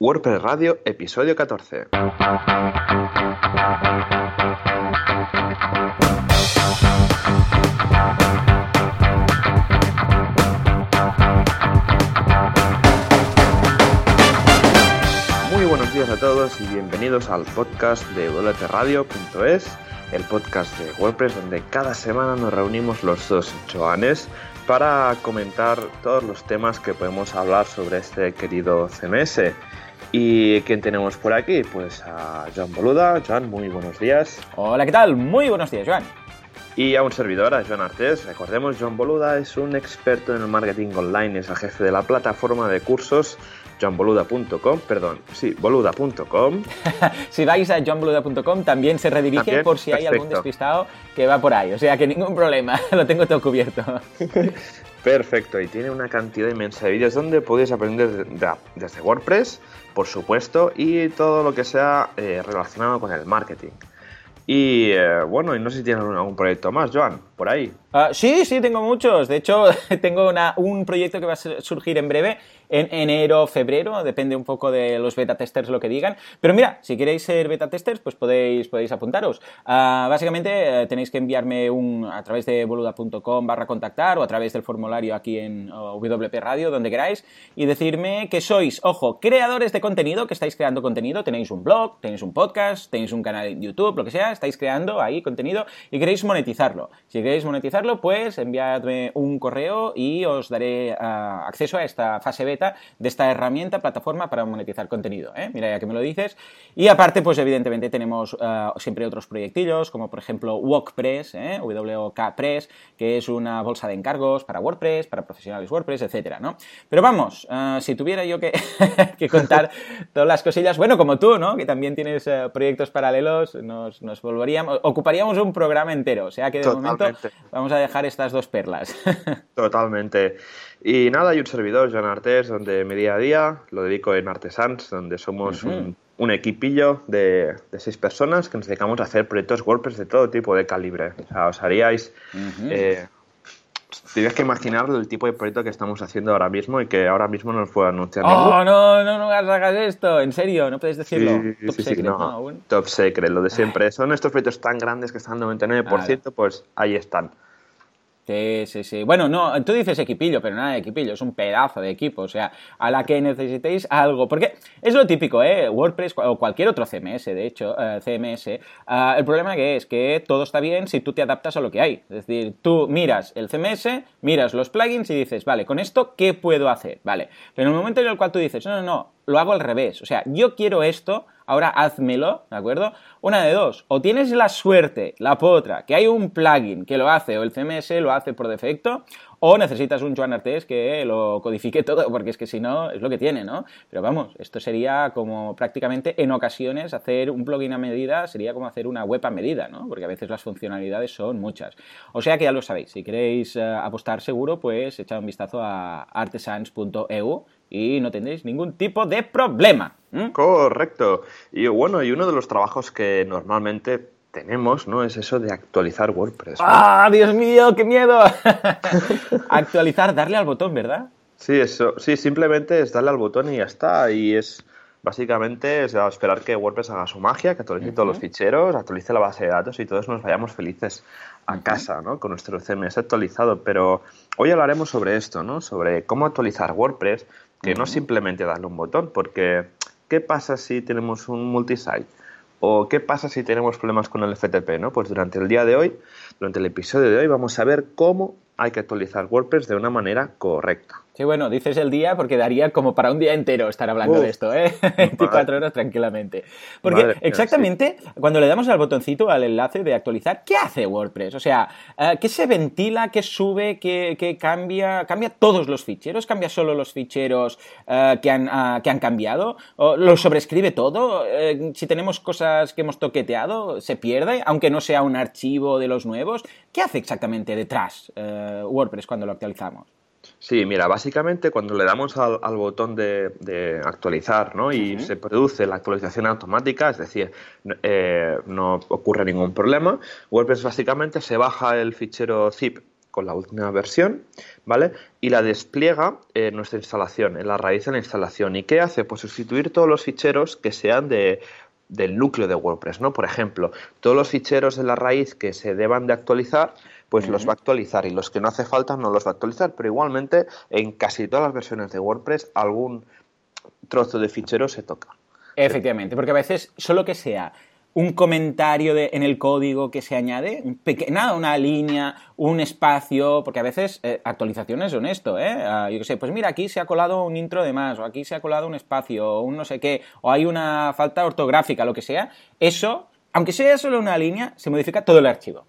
WordPress Radio, episodio 14. Muy buenos días a todos y bienvenidos al podcast de wpradio.es, el podcast de WordPress donde cada semana nos reunimos los dos Joanes para comentar todos los temas que podemos hablar sobre este querido CMS. ¿Y quién tenemos por aquí? Pues a Joan Boluda. Joan, muy buenos días. Hola, ¿qué tal? Muy buenos días, Joan. Y a un servidor, a Joan Artés. Recordemos, Joan Boluda es un experto en el marketing online, es el jefe de la plataforma de cursos johnboluda.com, perdón, sí, boluda.com. si vais a johnboluda.com también se redirige por si hay algún despistado que va por ahí, o sea que ningún problema, lo tengo todo cubierto. Perfecto, y tiene una cantidad inmensa de vídeos donde podéis aprender desde WordPress, por supuesto, y todo lo que sea eh, relacionado con el marketing. Y eh, bueno, y no sé si tienes algún proyecto más, Joan, por ahí. Ah, sí, sí, tengo muchos. De hecho, tengo un proyecto que va a surgir en breve en enero, febrero, depende un poco de los beta testers lo que digan. Pero mira, si queréis ser beta testers, pues podéis, podéis apuntaros. Ah, básicamente eh, tenéis que enviarme un a través de boluda.com barra contactar o a través del formulario aquí en WP Radio, donde queráis, y decirme que sois, ojo, creadores de contenido, que estáis creando contenido, tenéis un blog, tenéis un podcast, tenéis un canal en YouTube, lo que sea, estáis creando ahí contenido y queréis monetizarlo. Si queréis monetizarlo, pues enviadme un correo y os daré ah, acceso a esta fase beta de esta herramienta, plataforma para monetizar contenido. ¿eh? Mira, ya que me lo dices. Y aparte, pues evidentemente tenemos eh, siempre otros proyectillos, como por ejemplo WordPress, ¿eh? WKPress, que es una bolsa de encargos para WordPress, para profesionales WordPress, etcétera, ¿no? Pero vamos, eh, si tuviera yo que, contar todas las cosillas, bueno, como tú, ¿no? Que también tienes proyectos paralelos, nos, volveríamos, ocuparíamos un programa entero. O sea que de momento vamos a dejar estas dos perlas. Totalmente. Y nada, hay un servidor, Joan Artes, donde mi día a día lo dedico en Artesans, donde somos un, equipillo de, seis personas que nos dedicamos a hacer proyectos WordPress de todo tipo de calibre. O sea, os haríais... Uh que imaginar el tipo de proyecto que estamos haciendo ahora mismo y que ahora mismo nos puedo anunciar. ¡Oh, no, no, no hagas esto! ¿En serio? ¿No puedes decirlo? top secret, no, Top secret, lo de siempre. Son estos proyectos tan grandes que están al 99%, pues ahí están. Sí, sí. Bueno, no, tú dices equipillo, pero nada de equipillo, es un pedazo de equipo, o sea, a la que necesitéis algo, porque es lo típico, ¿eh? WordPress o cualquier otro CMS, de hecho, eh, CMS, ah, el problema que es que todo está bien si tú te adaptas a lo que hay, es decir, tú miras el CMS, miras los plugins y dices, vale, con esto, ¿qué puedo hacer? Vale, pero en el momento en el cual tú dices, no, no, no, lo hago al revés, o sea, yo quiero esto, ahora házmelo, ¿de acuerdo? Una de dos, o tienes la suerte, la potra, que hay un plugin que lo hace o el CMS lo hace por defecto, o necesitas un Joan Artes que lo codifique todo, porque es que si no, es lo que tiene, ¿no? Pero vamos, esto sería como prácticamente en ocasiones hacer un plugin a medida, sería como hacer una web a medida, ¿no? Porque a veces las funcionalidades son muchas. O sea que ya lo sabéis, si queréis eh, apostar seguro, pues echad un vistazo a artesans.eu y no tendréis ningún tipo de problema. Correcto. Y bueno, y uno de los trabajos que normalmente tenemos, ¿no? Es eso de actualizar WordPress. ¡Ah, Dios mío, qué miedo! actualizar, darle al botón, ¿verdad? Sí, eso, sí, simplemente es darle al botón y ya está. Y es básicamente es esperar que WordPress haga su magia, que actualice todos los ficheros, actualice la base de datos y todos nos vayamos felices a casa, ¿no? Con nuestro CMS actualizado. Pero hoy hablaremos sobre esto, ¿no? Sobre cómo actualizar WordPress, que no simplemente darle un botón, porque ¿qué pasa si tenemos un multisite? ¿O qué pasa si tenemos problemas con el FTP? ¿no? Pues durante el día de hoy, durante el episodio de hoy, vamos a ver cómo hay que actualizar WordPress de una manera correcta. Sí, bueno, dices el día porque daría como para un día entero estar hablando de esto, ¿eh? 24 horas tranquilamente. Porque exactamente cuando le damos al botoncito, al enlace de actualizar, ¿qué hace WordPress? O sea, eh, ¿qué se ventila, qué sube, qué, cambia? ¿Cambia todos los ficheros? ¿Cambia solo los ficheros eh, que, han, ah, que han cambiado? ¿O ¿Lo sobrescribe todo? Eh, si tenemos cosas que hemos toqueteado, ¿se pierde? Aunque no sea un archivo de los nuevos. ¿Qué hace exactamente detrás WordPress cuando lo actualizamos? Sí, mira, básicamente cuando le damos al, botón de, actualizar ¿no? y se produce la actualización automática, es decir, eh, no ocurre ningún problema, WordPress básicamente se baja el fichero zip con la última versión, ¿vale? Y la despliega en nuestra instalación, en la raíz de la instalación. ¿Y qué hace? Pues sustituir todos los ficheros que sean de, del núcleo de WordPress, ¿no? Por ejemplo, todos los ficheros de la raíz que se deban de actualizar, pues los va a actualizar y los que no hace falta no los va a actualizar, pero igualmente en casi todas las versiones de WordPress algún trozo de fichero se toca. Efectivamente, porque a veces solo que sea un comentario en el código que se añade, nada, una línea, un espacio, porque a veces eh, actualizaciones son esto, ¿eh? Ah, yo qué sé, pues mira, aquí se ha colado un intro de más, o aquí se ha colado un espacio, o un no sé qué, o hay una falta ortográfica, lo que sea, eso, aunque sea solo una línea, se modifica todo el archivo.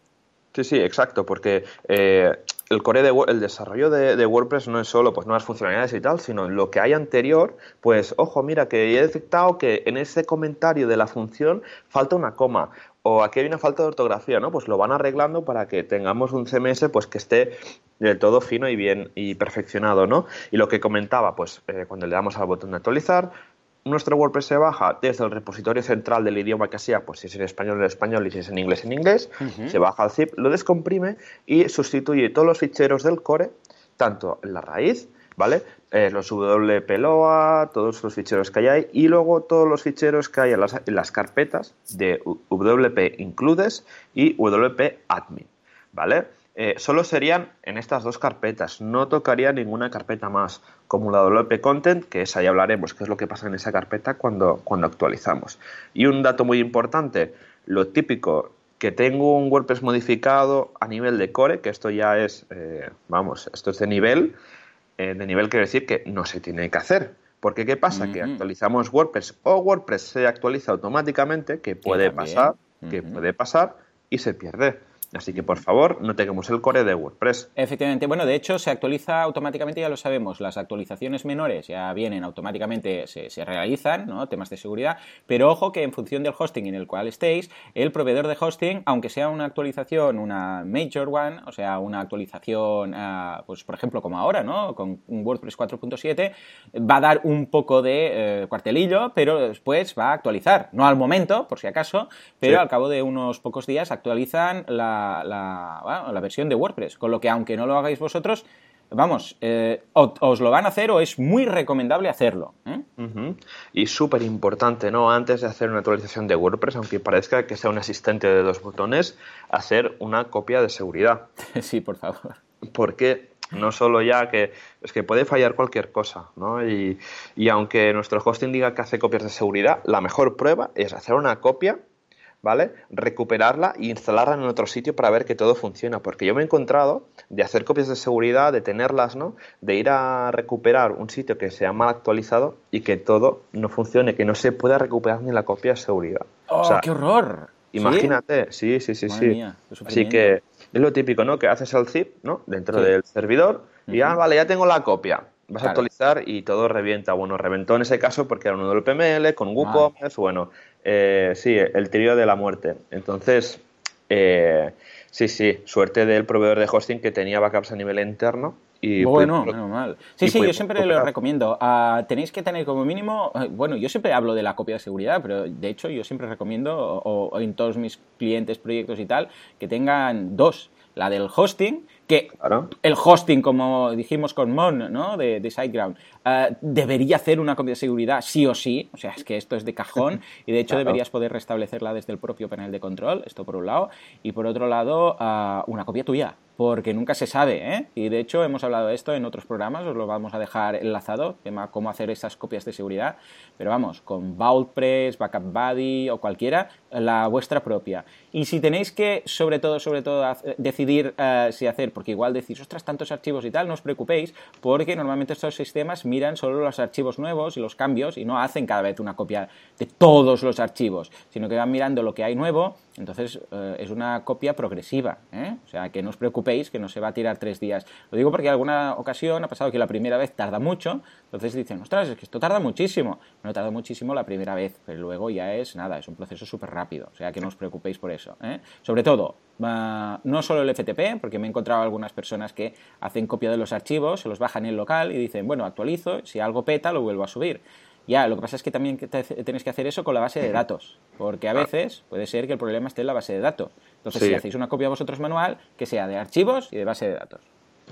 Sí, sí, exacto, porque eh, el core el desarrollo de, WordPress no es solo pues nuevas funcionalidades y tal, sino lo que hay anterior, pues ojo, mira que he detectado que en ese comentario de la función falta una coma o aquí hay una falta de ortografía, ¿no? Pues lo van arreglando para que tengamos un CMS pues que esté del todo fino y bien y perfeccionado, ¿no? Y lo que comentaba, pues eh, cuando le damos al botón de actualizar, nuestro WordPress se baja desde el repositorio central del idioma que sea, pues si es en español en español y si es en inglés en inglés, se baja al zip, lo descomprime y sustituye todos los ficheros del core, tanto en la raíz, ¿vale? Eh, los WPLOA, todos los ficheros que hay ahí y luego todos los ficheros que hay en las, carpetas de WP Includes y WP Admin, ¿vale? Eh, solo serían en estas dos carpetas, no tocaría ninguna carpeta más, como la WP Content, que es ahí hablaremos qué es lo que pasa en esa carpeta cuando, cuando actualizamos. Y un dato muy importante, lo típico, que tengo un WordPress modificado a nivel de core, que esto ya es, eh, vamos, esto es de nivel, eh, de nivel quiere decir que no se tiene que hacer. Porque ¿qué pasa? Que actualizamos WordPress o WordPress se actualiza automáticamente, que puede pasar, que puede pasar y se pierde. Así que por favor, no tengamos el core de WordPress. Efectivamente, bueno, de hecho se actualiza automáticamente, ya lo sabemos, las actualizaciones menores ya vienen automáticamente, se, se, realizan, ¿no? Temas de seguridad, pero ojo que en función del hosting en el cual estéis, el proveedor de hosting, aunque sea una actualización, una major one, o sea, una actualización, uh, pues por ejemplo como ahora, ¿no? Con un WordPress 4.7, va a dar un poco de eh, cuartelillo, pero después va a actualizar, no al momento, por si acaso, pero sí. al cabo de unos pocos días actualizan la la, versión de WordPress. Con lo que aunque no lo hagáis vosotros, vamos, eh, os lo van a hacer o es muy recomendable hacerlo. ¿eh? Y súper importante, ¿no? Antes de hacer una actualización de WordPress, aunque parezca que sea un asistente de dos botones, hacer una copia de seguridad. sí, por favor. Porque no solo ya que es que puede fallar cualquier cosa, ¿no? Y, y aunque nuestro hosting diga que hace copias de seguridad, la mejor prueba es hacer una copia ¿vale? Recuperarla e instalarla en otro sitio para ver que todo funciona. Porque yo me he encontrado de hacer copias de seguridad, de tenerlas, ¿no? De ir a recuperar un sitio que sea mal actualizado y que todo no funcione, que no se pueda recuperar ni la copia de seguridad. ¡Oh, qué horror! Imagínate, sí, sí, sí, sí. Así que es lo típico, ¿no? Que haces el zip, ¿no? Dentro del servidor y, ah, vale, ya tengo la copia. Vas a actualizar y todo revienta. Bueno, reventó en ese caso porque era un WPML con WooCommerce, bueno, eh, sí, el trío de la muerte. Entonces, eh, sí, sí, suerte del proveedor de hosting que tenía backups a nivel interno. Y bueno, menos mal. Sí, sí, yo siempre lo recomiendo. Ah, tenéis que tener como mínimo, eh, bueno, yo siempre hablo de la copia de seguridad, pero de hecho yo siempre recomiendo, o en todos mis clientes, proyectos y tal, que tengan dos. La del hosting, que el hosting, como dijimos con Mon, ¿no? de, de SiteGround, uh, debería hacer una copia de seguridad sí o sí, o sea, es que esto es de cajón y de hecho deberías poder restablecerla desde el propio panel de control, esto por un lado, y por otro lado, uh, una copia tuya, porque nunca se sabe, ¿eh? Y de hecho hemos hablado de esto en otros programas, os lo vamos a dejar enlazado, tema cómo hacer esas copias de seguridad, pero vamos, con VaultPress, Backup Buddy o cualquiera, la vuestra propia. Y si tenéis que, sobre todo, sobre todo, decidir uh, si hacer, porque igual decís, ostras, tantos archivos y tal, no os preocupéis, porque normalmente estos sistemas miran solo los archivos nuevos y los cambios y no hacen cada vez una copia de todos los archivos, sino que van mirando lo que hay nuevo, entonces uh, es una copia progresiva, ¿eh? o sea, que no os preocupéis que no se va a tirar tres días. Lo digo porque alguna ocasión ha pasado que la primera vez tarda mucho, entonces dicen, ostras, es que esto tarda muchísimo. No tarda muchísimo la primera vez, pero luego ya es nada, es un proceso súper rápido, o sea que no os preocupéis por eso. ¿eh? Sobre todo, no solo el FTP, porque me he encontrado algunas personas que hacen copia de los archivos, se los bajan en el local y dicen, bueno, actualizo, si algo peta lo vuelvo a subir. Ya, lo que pasa es que también tenéis que hacer eso con la base de datos, porque a veces puede ser que el problema esté en la base de datos. Entonces, si hacéis una copia vosotros manual, que sea de archivos y de base de datos.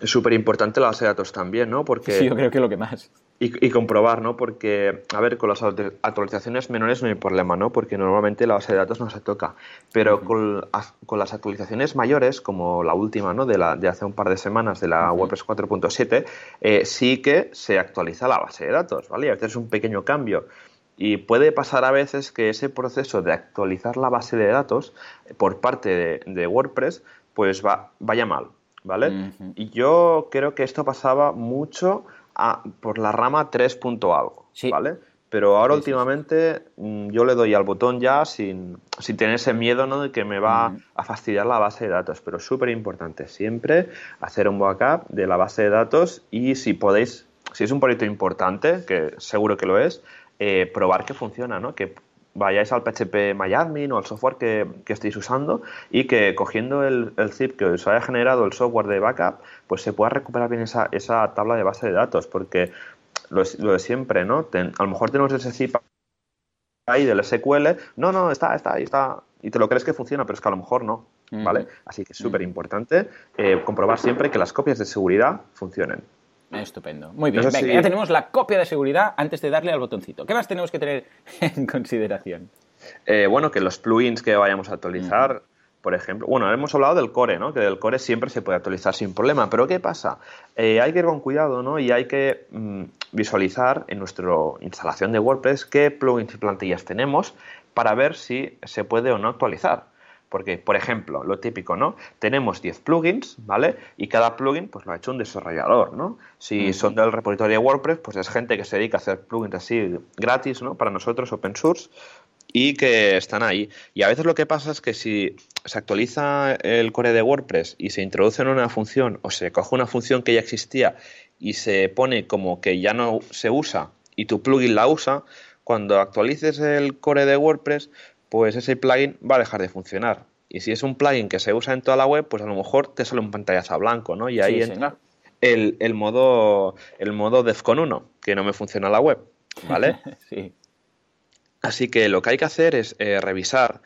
Es súper importante la base de datos también, ¿no? Porque... Sí, yo creo que lo que más. Y, comprobar, ¿no? Porque, a ver, con las actualizaciones menores no hay problema, ¿no? Porque normalmente la base de datos no se toca. Pero con, las actualizaciones mayores, como la última, ¿no? De, la, de hace un par de semanas, de la WordPress 4.7, eh, sí que se actualiza la base de datos, ¿vale? Y a veces es un pequeño cambio. Y puede pasar a veces que ese proceso de actualizar la base de datos por parte de, WordPress, pues va, vaya mal, ¿vale? Y yo creo que esto pasaba mucho por la rama 3. algo, ¿vale? Pero ahora últimamente mm, yo le doy al botón ya sin, sin tener ese miedo ¿no? de que me va a fastidiar la base de datos. Pero súper importante siempre hacer un backup de la base de datos y si podéis, si es un proyecto importante, que seguro que lo es, eh, probar que funciona, ¿no? Que vayáis al PHP MyAdmin o al software que, estéis usando y que cogiendo el, zip que os haya generado el software de backup, pues se pueda recuperar bien esa, esa tabla de base de datos, porque lo, de siempre, ¿no? a lo mejor tenemos ese zip ahí del SQL, no, no, está, está, ahí está, y te lo crees que funciona, pero es que a lo mejor no, ¿vale? Así que es súper importante eh, comprobar siempre que las copias de seguridad funcionen. Estupendo. Muy bien. ya tenemos la copia de seguridad antes de darle al botoncito. ¿Qué más tenemos que tener en consideración? Eh, bueno, que los plugins que vayamos a actualizar, por ejemplo, bueno, hemos hablado del core, ¿no? Que del core siempre se puede actualizar sin problema. Pero ¿qué pasa? Eh, hay que ir con cuidado, ¿no? Y hay que mm, visualizar en nuestra instalación de WordPress qué plugins y plantillas tenemos para ver si se puede o no actualizar. Porque, por ejemplo, lo típico, ¿no? Tenemos 10 plugins, ¿vale? Y cada plugin, pues lo ha hecho un desarrollador, ¿no? Si son del repositorio de WordPress, pues es gente que se dedica a hacer plugins así gratis, ¿no? Para nosotros, open source, y que están ahí. Y a veces lo que pasa es que si se actualiza el core de WordPress y se introduce en una función o se coge una función que ya existía y se pone como que ya no se usa y tu plugin la usa, cuando actualices el core de WordPress, pues ese plugin va a dejar de funcionar. Y si es un plugin que se usa en toda la web, pues a lo mejor te sale un pantallazo blanco, ¿no? Y ahí entra el, el, modo el modo Defcon 1, que no me funciona la web, ¿vale? sí. Así que lo que hay que hacer es eh, revisar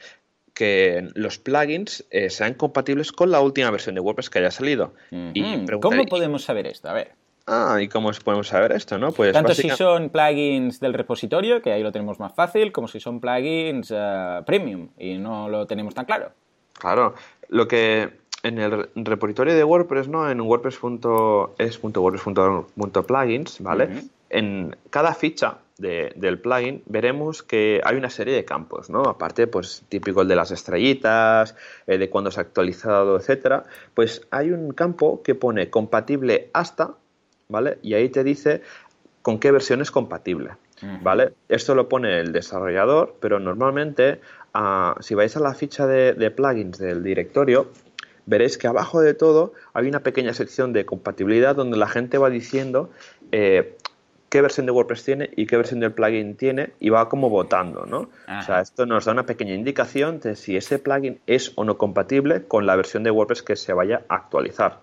que los plugins eh, sean compatibles con la última versión de WordPress que haya salido. y ¿Cómo podemos saber esto? A ver. Ah, ¿y cómo podemos saber esto, no? Pues Tanto si son plugins del repositorio, que ahí lo tenemos más fácil, como si son plugins eh, premium y no lo tenemos tan claro. Claro, lo que en el repositorio de WordPress, ¿no? En wordpress.es.wordpress.plugins, ¿vale? En cada ficha del plugin veremos que hay una serie de campos, ¿no? Aparte, pues típico el de las estrellitas, eh, de cuándo se ha actualizado, etcétera. Pues hay un campo que pone compatible hasta ¿vale? Y ahí te dice con qué versión es compatible, ¿vale? Esto lo pone el desarrollador, pero normalmente ah, si vais a la ficha de, plugins del directorio, veréis que abajo de todo hay una pequeña sección de compatibilidad donde la gente va diciendo eh, qué versión de WordPress tiene y qué versión del plugin tiene y va como votando, ¿no? O sea, esto nos da una pequeña indicación de si ese plugin es o no compatible con la versión de WordPress que se vaya a actualizar.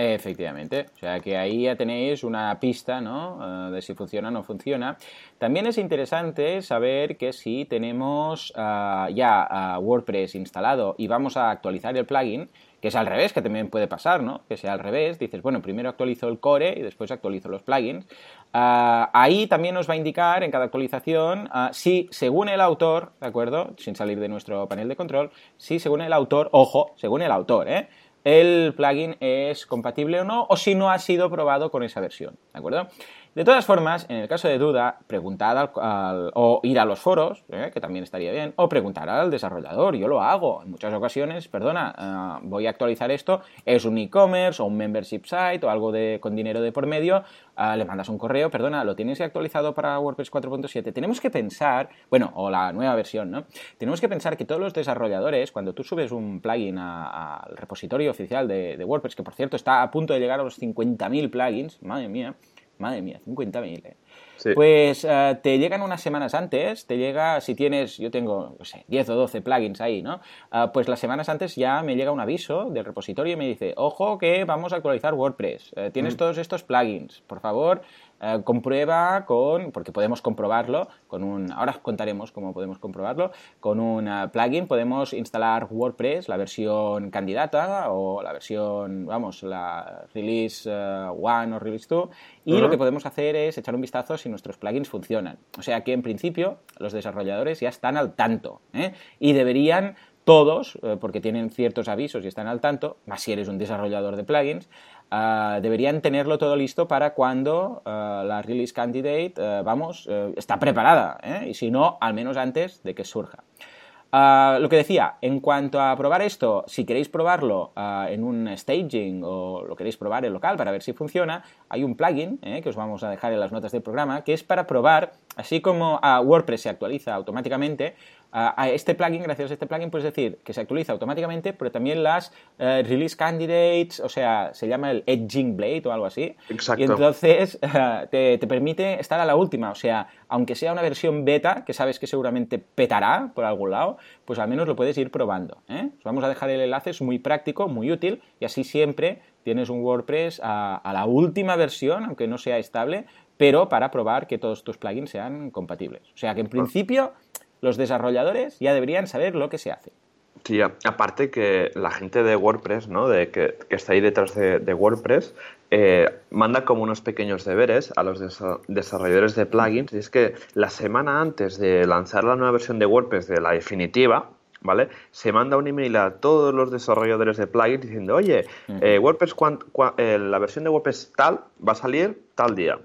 Efectivamente, o sea que ahí ya tenéis una pista ¿no? Eh, de si funciona o no funciona. También es interesante saber que si tenemos ah, ya ah, WordPress instalado y vamos a actualizar el plugin, que es al revés, que también puede pasar, ¿no? Que sea al revés, dices, bueno, primero actualizo el core y después actualizo los plugins. Ah, ahí también nos va a indicar en cada actualización si, según el autor, ¿de acuerdo? Sin salir de nuestro panel de control, si según el autor, ojo, según el autor, ¿eh? El plugin es compatible o no, o si no ha sido probado con esa versión, ¿de acuerdo? De todas formas, en el caso de duda, preguntad al, o ir a los foros, ¿eh? que también estaría bien, o preguntar al desarrollador. Yo lo hago en muchas ocasiones, perdona, eh, voy a actualizar esto, es un e-commerce o un membership site o algo de, con dinero de por medio, eh, le mandas un correo, perdona, lo tienes actualizado para WordPress 4.7. Tenemos que pensar, bueno, o la nueva versión, ¿no? Tenemos que pensar que todos los desarrolladores, cuando tú subes un plugin al repositorio oficial de, de WordPress, que por cierto está a punto de llegar a los 50.000 plugins, madre mía, Madre mía, 50.000. ¿eh? Pues eh, te llegan unas semanas antes, te llega, si tienes, yo tengo, no sé, 10 o 12 plugins ahí, ¿no? Ah, pues las semanas antes ya me llega un aviso del repositorio y me dice, ojo que vamos a actualizar WordPress, eh, tienes mm. todos estos plugins, por favor, eh, comprueba con, porque podemos comprobarlo, con un, ahora contaremos cómo podemos comprobarlo, con un eh, plugin podemos instalar WordPress, la versión candidata o la versión, vamos, la release 1 o release 2, y lo que podemos hacer es echar un vistazo si nuestros plugins funcionan. O sea que en principio los desarrolladores ya están al tanto y deberían todos, porque tienen ciertos avisos y están al tanto, más si eres un desarrollador de plugins, Ah, deberían tenerlo todo listo para cuando ah, la release candidate, eh, vamos, eh, está preparada, ¿eh? y si no, al menos antes de que surja. Ah, lo que decía, en cuanto a probar esto, si queréis probarlo en un staging o lo queréis probar en local para ver si funciona, hay un plugin que os vamos a dejar en las notas del programa que es para probar, así como WordPress se actualiza automáticamente, a este plugin, gracias a este plugin, puedes decir que se actualiza automáticamente, pero también las eh, release candidates, o sea, se llama el edging blade o algo así. Exacto. Y entonces te, permite estar a la última, o sea, aunque sea una versión beta, que sabes que seguramente petará por algún lado, pues al menos lo puedes ir probando. ¿eh? Os vamos a dejar el enlace, es muy práctico, muy útil, y así siempre tienes un WordPress a, la última versión, aunque no sea estable, pero para probar que todos tus plugins sean compatibles. O sea que en principio los desarrolladores ya deberían saber lo que se hace. Sí, aparte que la gente de WordPress, ¿no? De que, está ahí detrás de, WordPress, eh, manda como unos pequeños deberes a los desarrolladores de plugins. Y es que la semana antes de lanzar la nueva versión de WordPress de la definitiva, ¿vale? Se manda un email a todos los desarrolladores de plugins diciendo, oye, eh, WordPress, eh, la versión de WordPress tal va a salir tal día.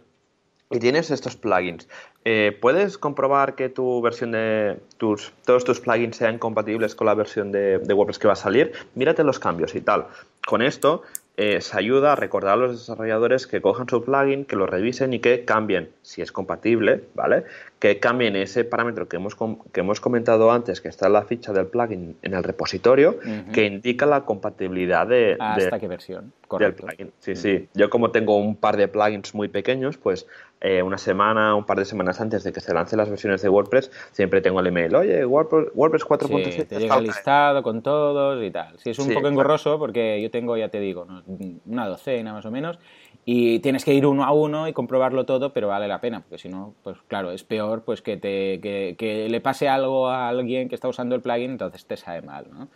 Y tienes estos plugins. Eh, ¿Puedes comprobar que tu versión de tus, todos tus plugins sean compatibles con la versión de, de WordPress que va a salir? Mírate los cambios y tal. Con esto eh, se ayuda a recordar a los desarrolladores que cojan su plugin, que lo revisen y que cambien, si es compatible, ¿vale? Que cambien ese parámetro que hemos, que hemos comentado antes, que está en la ficha del plugin en el repositorio, que indica la compatibilidad de... ¿Hasta qué versión? Correcto. Del plugin. Sí, sí. Yo como tengo un par de plugins muy pequeños, pues eh, una semana, un par de semanas antes de que se lancen las versiones de WordPress, siempre tengo el email, oye, WordPress, 4.7. Sí, te llega listado con todos y tal. Sí, es un poco engorroso porque yo tengo, ya te digo, una docena más o menos, y tienes que ir uno a uno y comprobarlo todo, pero vale la pena, porque si no, pues claro, es peor pues que, te, que, le pase algo a alguien que está usando el plugin, entonces te sabe mal, ¿no?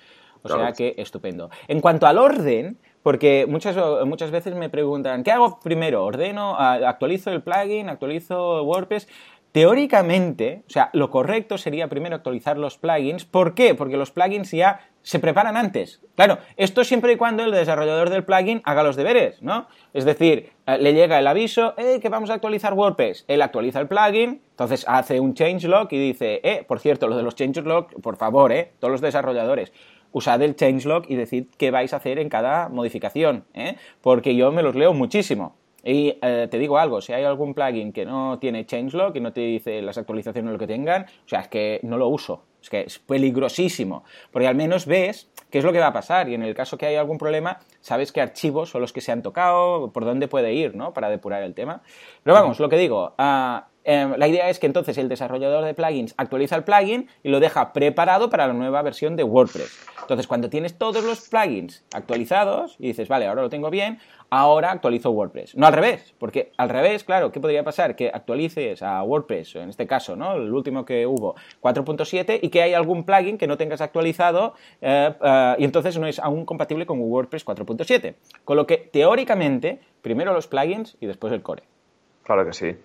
O sea que estupendo. En cuanto al orden, porque muchas, muchas veces me preguntan, ¿qué hago primero? ¿Ordeno, actualizo el plugin, actualizo WordPress? Teóricamente, o sea, lo correcto sería primero actualizar los plugins. ¿Por qué? Porque los plugins ya se preparan antes. Claro, esto siempre y cuando el desarrollador del plugin haga los deberes, ¿no? Es decir, eh, le llega el aviso, eh, que vamos a actualizar WordPress. Él actualiza el plugin, entonces hace un changelog y dice, eh, por cierto, lo de los changelog, por favor, eh, todos los desarrolladores, usad el changelog y decid qué vais a hacer en cada modificación, ¿eh? porque yo me los leo muchísimo. Y eh, te digo algo, si hay algún plugin que no tiene changelog y no te dice las actualizaciones lo que tengan, o sea, es que no lo uso. Es que es peligrosísimo, porque al menos ves qué es lo que va a pasar y en el caso que haya algún problema, sabes qué archivos son los que se han tocado, por dónde puede ir, ¿no? Para depurar el tema. Pero vamos, lo que digo, ah, Em, la idea es que entonces el desarrollador de plugins actualiza el plugin y lo deja preparado para la nueva versión de WordPress. Entonces, cuando tienes todos los plugins actualizados y dices, vale, ahora lo tengo bien, ahora actualizo WordPress. No al revés, porque al revés, claro, ¿qué podría pasar? Que actualices a WordPress, en este caso, ¿no? El último que hubo, 4.7, y que hay algún plugin que no tengas actualizado eh, eh, y entonces no es aún compatible con WordPress 4.7. Con lo que, teóricamente, primero los plugins y después el core. Claro que sí.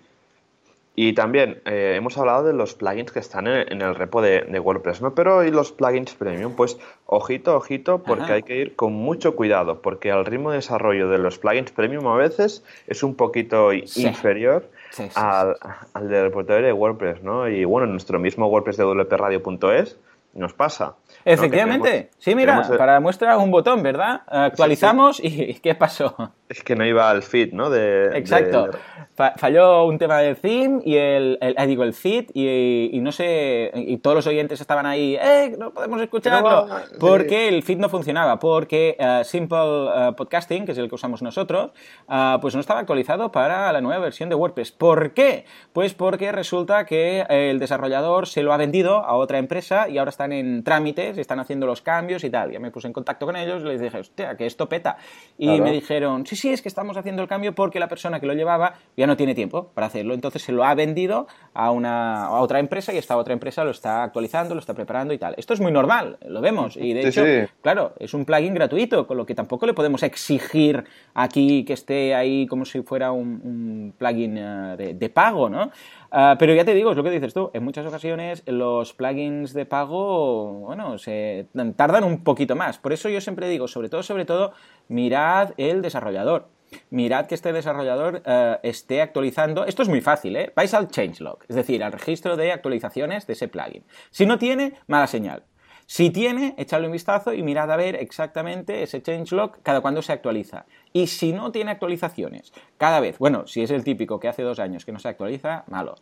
Y también eh, hemos hablado de los plugins que están en, el repo de, WordPress, ¿no? Pero ¿y los plugins premium? Pues ojito, ojito, porque hay que ir con mucho cuidado, porque el ritmo de desarrollo de los plugins premium a veces es un poquito inferior al, al, del repositorio de WordPress, ¿no? Y bueno, nuestro mismo WordPress de wpradio.es nos pasa. Efectivamente. sí, mira, para muestra un botón, ¿verdad? Actualizamos y ¿qué pasó? Es que no iba al feed, ¿no? De, Exacto. Falló un tema del theme y el, ah, digo, el feed y, no sé, y todos los oyentes estaban ahí, ¡eh, no podemos escucharlo! porque el feed no funcionaba, porque eh, Simple eh, Podcasting, que es el que usamos nosotros, eh, pues no estaba actualizado para la nueva versión de WordPress. ¿Por qué? Pues porque resulta que el desarrollador se lo ha vendido a otra empresa y ahora están en trámites, están haciendo los cambios y tal. Ya me puse en contacto con ellos y les dije, hostia, que esto peta. Y me dijeron, sí, sí, sí, es que estamos haciendo el cambio porque la persona que lo llevaba ya no tiene tiempo para hacerlo. Entonces se lo ha vendido a, una, a otra empresa y esta otra empresa lo está actualizando, lo está preparando y tal. Esto es muy normal, lo vemos. Y de hecho, claro, es un plugin gratuito, con lo que tampoco le podemos exigir aquí que esté ahí como si fuera un, plugin eh, de, pago, ¿no? Ah, pero ya te digo, es lo que dices tú, en muchas ocasiones los plugins de pago, bueno, se tardan un poquito más. Por eso yo siempre digo, sobre todo, sobre todo, mirad el desarrollador. Mirad que este desarrollador eh, esté actualizando. Esto es muy fácil, ¿eh? Vais al changelog, es decir, al registro de actualizaciones de ese plugin. Si no tiene, mala señal. Si tiene, echadle un vistazo y mirad a ver exactamente ese changelog cada cuando se actualiza. Y si no tiene actualizaciones, cada vez, bueno, si es el típico que hace dos años que no se actualiza, malo.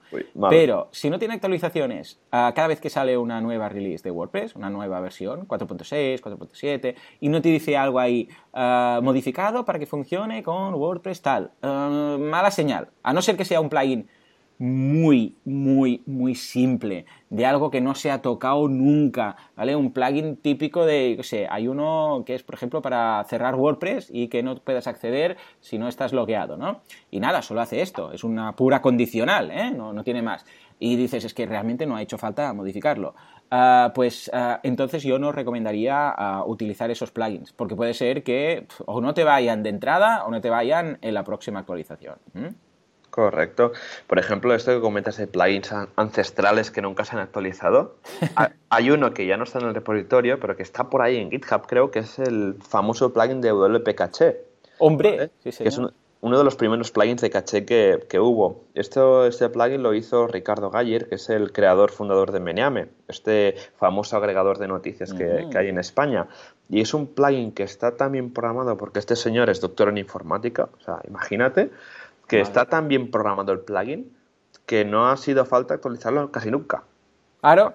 Pero si no tiene actualizaciones ah, cada vez que sale una nueva release de WordPress, una nueva versión, 4.6, 4.7, y no te dice algo ahí ah, modificado para que funcione con WordPress tal, ah, mala señal. A no ser que sea un plugin muy, muy, muy simple, de algo que no se ha tocado nunca, ¿vale? Un plugin típico de, no sé, hay uno que es, por ejemplo, para cerrar WordPress y que no puedas acceder si no estás logueado, ¿no? Y nada, solo hace esto, es una pura condicional, ¿eh? No, no tiene más. Y dices, es que realmente no ha hecho falta modificarlo. Ah, pues ah, entonces yo no recomendaría ah, utilizar esos plugins, porque puede ser que o no te vayan de entrada o no te vayan en la próxima actualización. Correcto. Por ejemplo, esto que comentas de plugins ancestrales que nunca se han actualizado. Hay uno que ya no está en el repositorio, pero que está por ahí en GitHub, creo que es el famoso plugin de WP Caché. Hombre, sí, Que es uno de los primeros plugins de caché que, hubo. Esto, este plugin lo hizo Ricardo Galler, que es el creador fundador de Meneame, este famoso agregador de noticias que, que hay en España. Y es un plugin que está también programado porque este señor es doctor en informática, o sea, imagínate que está tan bien programado el plugin que no ha sido falta actualizarlo casi nunca. Claro.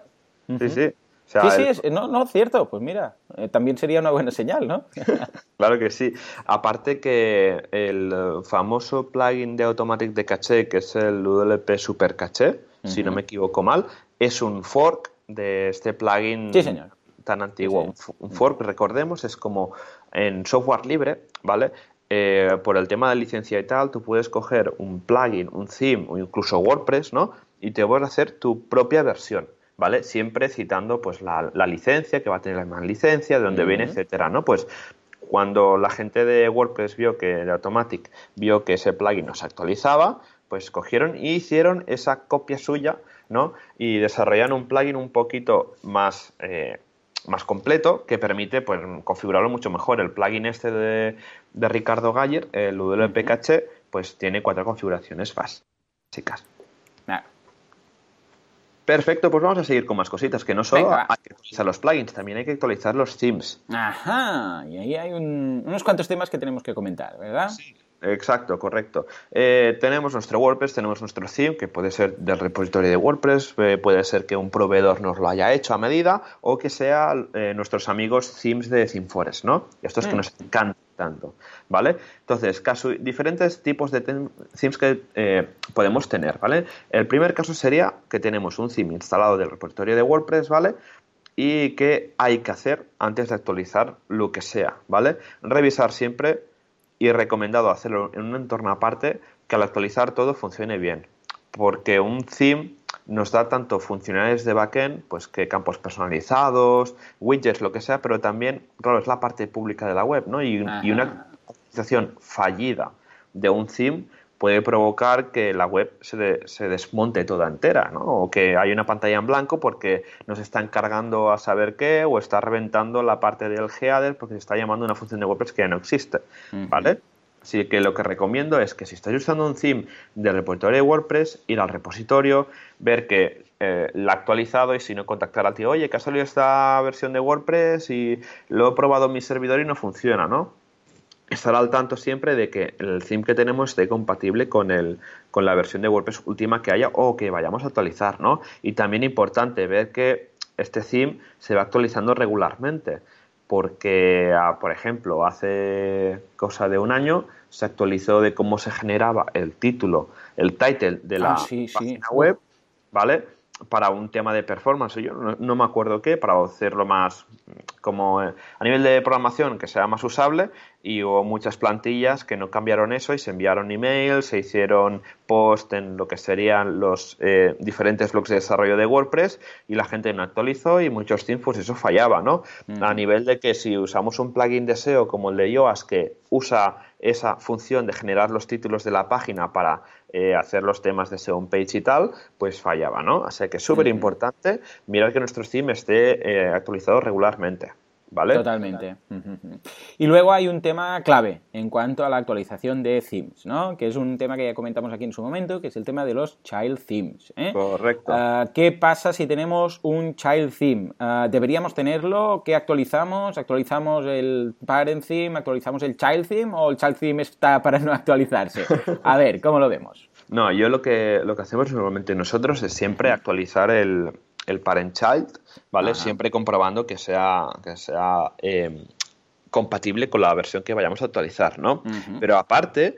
Sí, sí. sí, sí, es, no, no, cierto, pues mira, eh, también sería una buena señal, ¿no? claro que sí. Aparte que el famoso plugin de Automatic de caché, que es el UDLP Super Caché, si no me equivoco mal, es un fork de este plugin tan antiguo. un, fork, recordemos, es como en software libre, ¿vale? Eh, por el tema de licencia y tal, tú puedes coger un plugin, un theme o incluso WordPress, ¿no? Y te vas a hacer tu propia versión, ¿vale? Siempre citando pues la, licencia, que va a tener la misma licencia, de dónde viene, etcétera, ¿no? Pues cuando la gente de WordPress vio que de Automatic vio que ese plugin no se actualizaba, pues cogieron y hicieron esa copia suya, ¿no? Y desarrollaron un plugin un poquito más eh, más completo que permite pues, configurarlo mucho mejor. El plugin este de, Ricardo Galler, el UDLP Caché, pues tiene cuatro configuraciones básicas. Perfecto, pues vamos a seguir con más cositas, que no solo hay que actualizar los plugins, también hay que actualizar los themes. Ajá, y ahí hay unos cuantos temas que tenemos que comentar, ¿verdad? Sí. Exacto, correcto. Eh, tenemos nuestro WordPress, tenemos nuestro theme, que puede ser del repositorio de WordPress, eh, puede ser que un proveedor nos lo haya hecho a medida, o que sea eh, nuestros amigos themes de ThemeForest, ¿no? Y estos que mm. nos encantan tanto, ¿vale? Entonces, caso, diferentes tipos de themes que podemos tener, ¿vale? El primer caso sería que tenemos un theme instalado del repositorio de WordPress, ¿vale? Y que hay que hacer antes de actualizar lo que sea, ¿vale? Revisar siempre y recomendado hacerlo en un entorno aparte que al actualizar todo funcione bien. Porque un theme nos da tanto funcionalidades de backend, pues que campos personalizados, widgets, lo que sea, pero también, claro, es la parte pública de la web, ¿no? Y, y una actualización fallida de un theme puede provocar que la web se, se, desmonte toda entera, ¿no? O que hay una pantalla en blanco porque nos están cargando a saber qué o está reventando la parte del header porque se está llamando una función de WordPress que ya no existe, ¿vale? Así que lo que recomiendo es que si estáis usando un theme del repositorio de WordPress, ir al repositorio, ver que eh, la ha actualizado y si no contactar al tío, oye, que ha salido esta versión de WordPress y lo he probado en mi servidor y no funciona, ¿no? Estar al tanto siempre de que el theme que tenemos esté compatible con, el, con la versión de WordPress última que haya o que vayamos a actualizar, ¿no? Y también importante ver que este theme se va actualizando regularmente, porque, ah, por ejemplo, hace cosa de un año se actualizó de cómo se generaba el título, el title de la ah, página web, ¿vale? Para un tema de performance, yo no, me acuerdo qué, para hacerlo más como eh, a nivel de programación que sea más usable y hubo muchas plantillas que no cambiaron eso y se enviaron emails, se hicieron post en lo que serían los eh, diferentes bloques de desarrollo de WordPress y la gente no actualizó y muchos teams pues eso fallaba, ¿no? A nivel de que si usamos un plugin de SEO como el de Yoast que usa esa función de generar los títulos de la página para eh, hacer los temas de SEO page y tal, pues fallaba, ¿no? Así que es súper importante mirar que nuestro theme esté eh, actualizado regularmente. ¿Vale? Totalmente. Y luego hay un tema clave en cuanto a la actualización de themes, ¿no? Que es un tema que ya comentamos aquí en su momento, que es el tema de los child themes. ¿eh? Correcto. Ah, ¿Qué pasa si tenemos un child theme? Ah, ¿Deberíamos tenerlo? ¿Qué actualizamos? ¿Actualizamos el parent theme? ¿Actualizamos el child theme? ¿O el child theme está para no actualizarse? A ver, ¿cómo lo vemos? No, yo lo que, lo que hacemos normalmente nosotros es siempre actualizar el, el parent child, ¿vale? Siempre comprobando que sea, que sea em, compatible con la versión que vayamos a actualizar, ¿no? Pero aparte,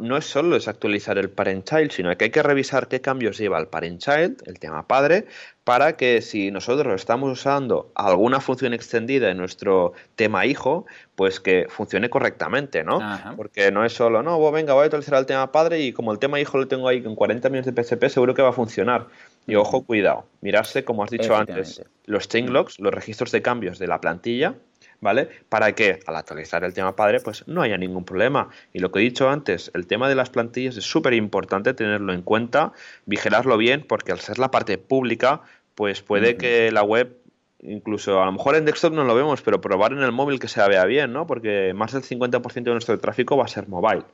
no es solo es actualizar el parent child, sino que hay que revisar qué cambios lleva el parent child, el tema padre, para que si nosotros estamos usando alguna función extendida en nuestro tema hijo, pues que funcione correctamente, ¿no? Porque no es solo, no, venga, voy a actualizar el tema padre y como el tema hijo lo tengo ahí con 40 millones de PSP, seguro que va a funcionar. Y ojo, cuidado, mirarse, como has dicho antes, los change logs, los registros de cambios de la plantilla, ¿vale? Para que al actualizar el tema padre, pues no haya ningún problema. Y lo que he dicho antes, el tema de las plantillas es súper importante tenerlo en cuenta, vigilarlo bien, porque al ser la parte pública, pues puede que la web incluso a lo mejor en desktop no lo vemos, pero probar en el móvil que se vea bien, ¿no? Porque más del 50% de nuestro tráfico va a ser mobile.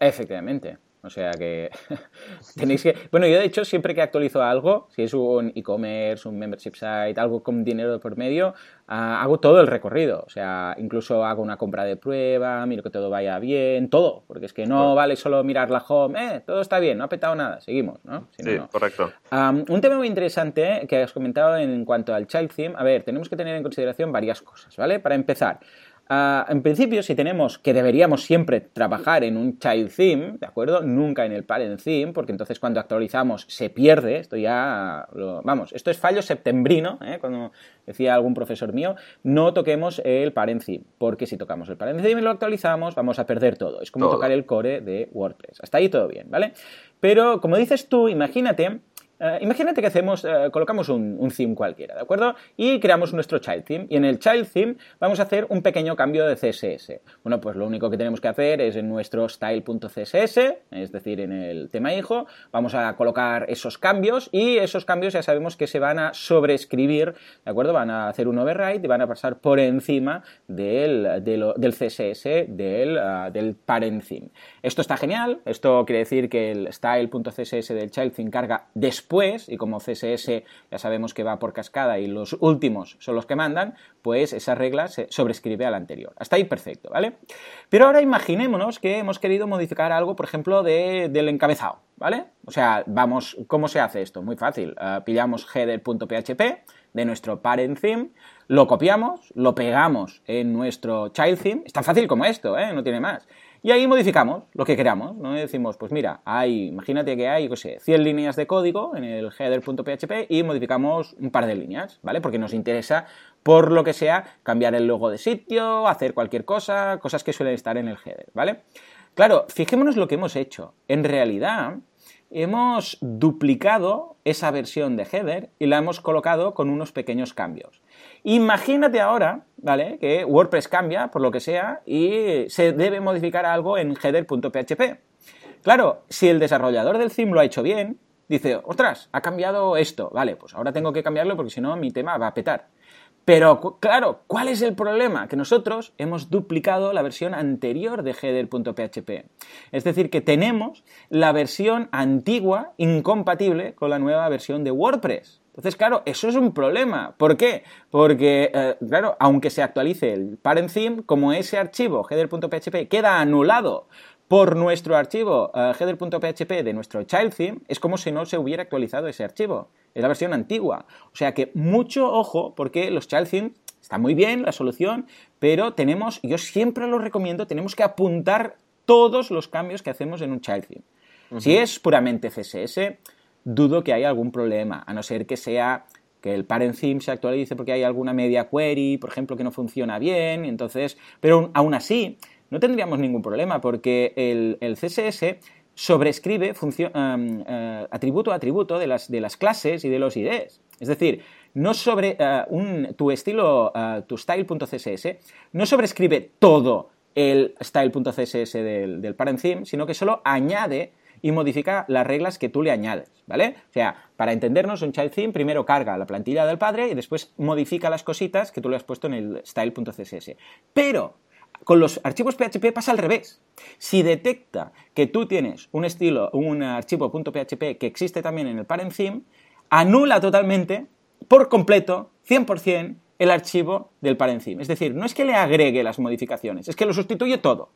Efectivamente. O sea que tenéis que... Bueno, yo de hecho siempre que actualizo algo, si es un e-commerce, un membership site, algo con dinero por medio, ah, hago todo el recorrido. O sea, incluso hago una compra de prueba, miro que todo vaya bien, todo. Porque es que no vale solo mirar la home, eh, todo está bien, no ha petado nada, seguimos, ¿no? sí, correcto. un tema muy interesante que has comentado en cuanto al child theme, a ver, tenemos que tener en consideración varias cosas, ¿vale? Para empezar, Ah, en principio, si tenemos que deberíamos siempre trabajar en un child theme, ¿de acuerdo? Nunca en el parent theme, porque entonces cuando actualizamos se pierde. Esto ya, vamos, esto es fallo septembrino, ¿eh? cuando decía algún profesor mío, no toquemos el parent theme, porque si tocamos el parent theme y lo actualizamos, vamos a perder todo. Es como tocar el core de WordPress. Hasta ahí todo bien, ¿vale? Pero como dices tú, imagínate eh, imagínate que hacemos, eh, colocamos un, theme cualquiera, ¿de acuerdo? Y creamos nuestro child theme. Y en el child theme vamos a hacer un pequeño cambio de CSS. Bueno, pues lo único que tenemos que hacer es en nuestro style.css, es decir, en el tema hijo, vamos a colocar esos cambios y esos cambios ya sabemos que se van a sobreescribir, ¿de acuerdo? Van a hacer un override y van a pasar por encima del, del CSS del, uh, del parent theme. Esto está genial, esto quiere decir que el style.css del child theme carga después y como CSS ya sabemos que va por cascada y los últimos son los que mandan, pues esa regla se sobrescribe a la anterior. Hasta ahí perfecto, ¿vale? Pero ahora imaginémonos que hemos querido modificar algo, por ejemplo, del encabezado, ¿vale? O sea, vamos, ¿cómo se hace esto? Muy fácil. Uh, pillamos header.php de nuestro parent theme, lo copiamos, lo pegamos en nuestro child theme. Es tan fácil como esto, ¿eh? No tiene más. Y ahí modificamos lo que queramos, ¿no? decimos, pues mira, hay, imagínate que hay, no sé, 100 líneas de código en el header.php y modificamos un par de líneas, ¿vale? Porque nos interesa, por lo que sea, cambiar el logo de sitio, hacer cualquier cosa, cosas que suelen estar en el header, ¿vale? Claro, fijémonos lo que hemos hecho. En realidad, hemos duplicado esa versión de header y la hemos colocado con unos pequeños cambios. Imagínate ahora, ¿vale? Que WordPress cambia, por lo que sea, y se debe modificar algo en header.php. Claro, si el desarrollador del theme lo ha hecho bien, dice, ostras, ha cambiado esto, vale, pues ahora tengo que cambiarlo porque si no mi tema va a petar. Pero claro, ¿cuál es el problema? Que nosotros hemos duplicado la versión anterior de header.php. Es decir, que tenemos la versión antigua incompatible con la nueva versión de WordPress. Entonces, claro, eso es un problema. ¿Por qué? Porque, eh, claro, aunque se actualice el parent theme, como ese archivo header.php queda anulado por nuestro archivo uh, header.php de nuestro child theme, es como si no se hubiera actualizado ese archivo. Es la versión antigua. O sea que mucho ojo, porque los child themes está muy bien la solución, pero tenemos, yo siempre lo recomiendo, tenemos que apuntar todos los cambios que hacemos en un child theme. Si es puramente CSS, dudo que haya algún problema, a no ser que sea que el parent se actualice porque hay alguna media query, por ejemplo, que no funciona bien, entonces, pero aún así no tendríamos ningún problema porque el, CSS sobrescribe uh, atributo a atributo de las, de las clases y de los IDs. Es decir, no sobre eh, un, tu estilo, uh, tu style.css, no sobrescribe todo el style.css del, del parent sino que solo añade y modifica las reglas que tú le añades, ¿vale? O sea, para entendernos, un child theme primero carga la plantilla del padre y después modifica las cositas que tú le has puesto en el style.css. Pero con los archivos PHP pasa al revés. Si detecta que tú tienes un estilo, un archivo .php que existe también en el parent theme, anula totalmente, por completo, 100%, el archivo del parent theme. Es decir, no es que le agregue las modificaciones, es que lo sustituye todo.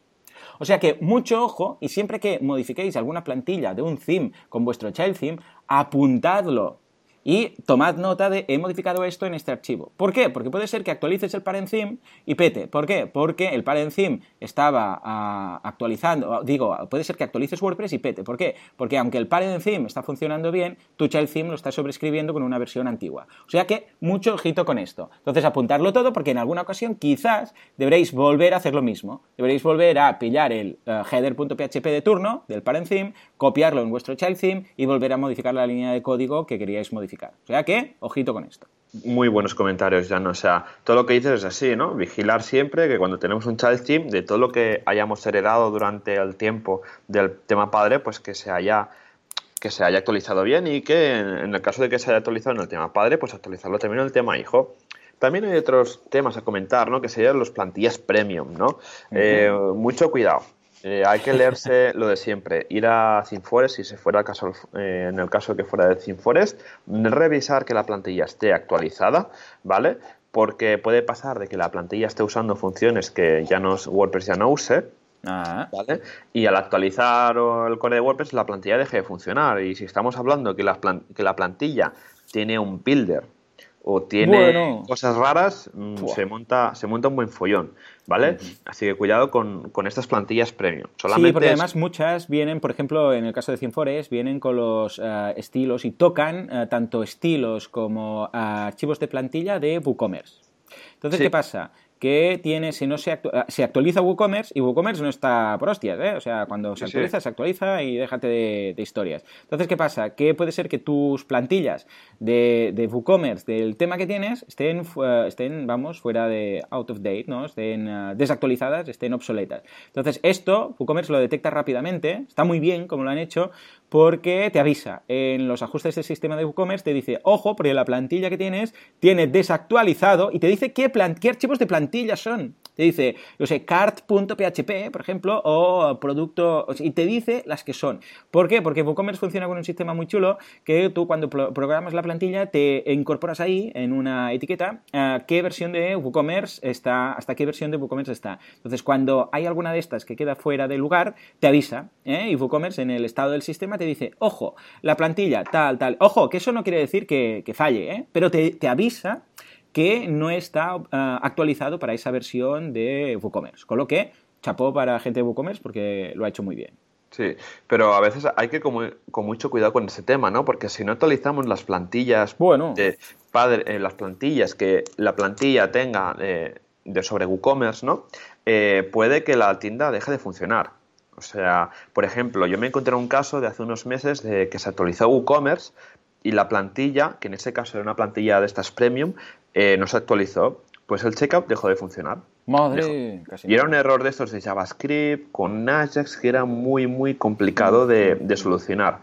O sea que mucho ojo y siempre que modifiquéis alguna plantilla de un theme con vuestro child theme, apuntadlo y tomad nota de he modificado esto en este archivo. ¿Por qué? Porque puede ser que actualices el parent theme y pete. ¿Por qué? Porque el parent theme estaba ah, actualizando, digo, puede ser que actualices WordPress y pete. ¿Por qué? Porque aunque el parent theme está funcionando bien, tu child theme lo está sobrescribiendo con una versión antigua. O sea que mucho ojito con esto. Entonces apuntarlo todo porque en alguna ocasión quizás deberéis volver a hacer lo mismo. Deberéis volver a pillar el eh, header.php de turno del parent theme, copiarlo en vuestro child theme y volver a modificar la línea de código que queríais modificar. O sea que, ojito con esto. Muy buenos comentarios, ya no. O sea, todo lo que dices es así, ¿no? Vigilar siempre que cuando tenemos un child team, de todo lo que hayamos heredado durante el tiempo del tema padre, pues que se haya que se haya actualizado bien y que en, el caso de que se haya actualizado en el tema padre, pues actualizarlo también en el tema hijo. También hay otros temas a comentar, ¿no? Que serían los plantillas premium, ¿no? Eh, mucho cuidado. Eh, hay que leerse lo de siempre, ir a ThemeForest, si se fuera el caso, eh, en el caso que fuera de ThemeForest, revisar que la plantilla esté actualizada, ¿vale? Porque puede pasar de que la plantilla esté usando funciones que ya no WordPress ya no use, ah. ¿Vale? Y al actualizar el core de WordPress, la plantilla deje de funcionar. Y si estamos hablando que la, que la plantilla tiene un builder o tiene cosas raras, mm, se monta, se monta un buen follón, ¿vale? Así que cuidado con, estas plantillas premium. Solamente sí, porque además muchas vienen, por ejemplo, en el caso de Cienfores, vienen con los eh, estilos y tocan eh, tanto estilos como eh, archivos de plantilla de WooCommerce. Entonces, ¿qué pasa? Que tiene, si no se, actualiza WooCommerce, y WooCommerce no está por hostias, ¿eh? O sea, cuando se actualiza, se actualiza y déjate de, historias. Entonces, ¿qué pasa? Que puede ser que tus plantillas de, WooCommerce, del tema que tienes, estén, estén, vamos, fuera de out of date, ¿no? Estén uh, desactualizadas, estén obsoletas. Entonces, esto, WooCommerce lo detecta rápidamente, está muy bien como lo han hecho, porque te avisa en los ajustes del sistema de WooCommerce, te dice, ojo, porque la plantilla que tienes tiene desactualizado y te dice qué, qué archivos de plantilla son. Te dice, yo sé, cart.php, por ejemplo, o producto, y te dice las que son. ¿Por qué? Porque WooCommerce funciona con un sistema muy chulo que tú cuando programas la plantilla te incorporas ahí en una etiqueta qué versión de WooCommerce está, hasta qué versión de WooCommerce está. Entonces, cuando hay alguna de estas que queda fuera de lugar, te avisa, ¿eh? y WooCommerce en el estado del sistema te dice, ojo, la plantilla tal, tal, ojo, que eso no quiere decir que, falle, ¿eh? pero te, te avisa que no está ah, actualizado para esa versión de WooCommerce. Con lo que, chapó para gente de WooCommerce porque lo ha hecho muy bien. Sí, pero a veces hay que con, con mucho cuidado con ese tema, ¿no? Porque si no actualizamos las plantillas bueno. de padre, eh, las plantillas que la plantilla tenga eh, de sobre WooCommerce, ¿no? Eh, puede que la tienda deje de funcionar. O sea, por ejemplo, yo me encontré un caso de hace unos meses de que se actualizó WooCommerce y la plantilla, que en ese caso era una plantilla de estas premium, eh, no se actualizó, pues el checkout dejó de funcionar. Madre, y era un error de estos de JavaScript con Ajax que era muy, muy complicado de, solucionar.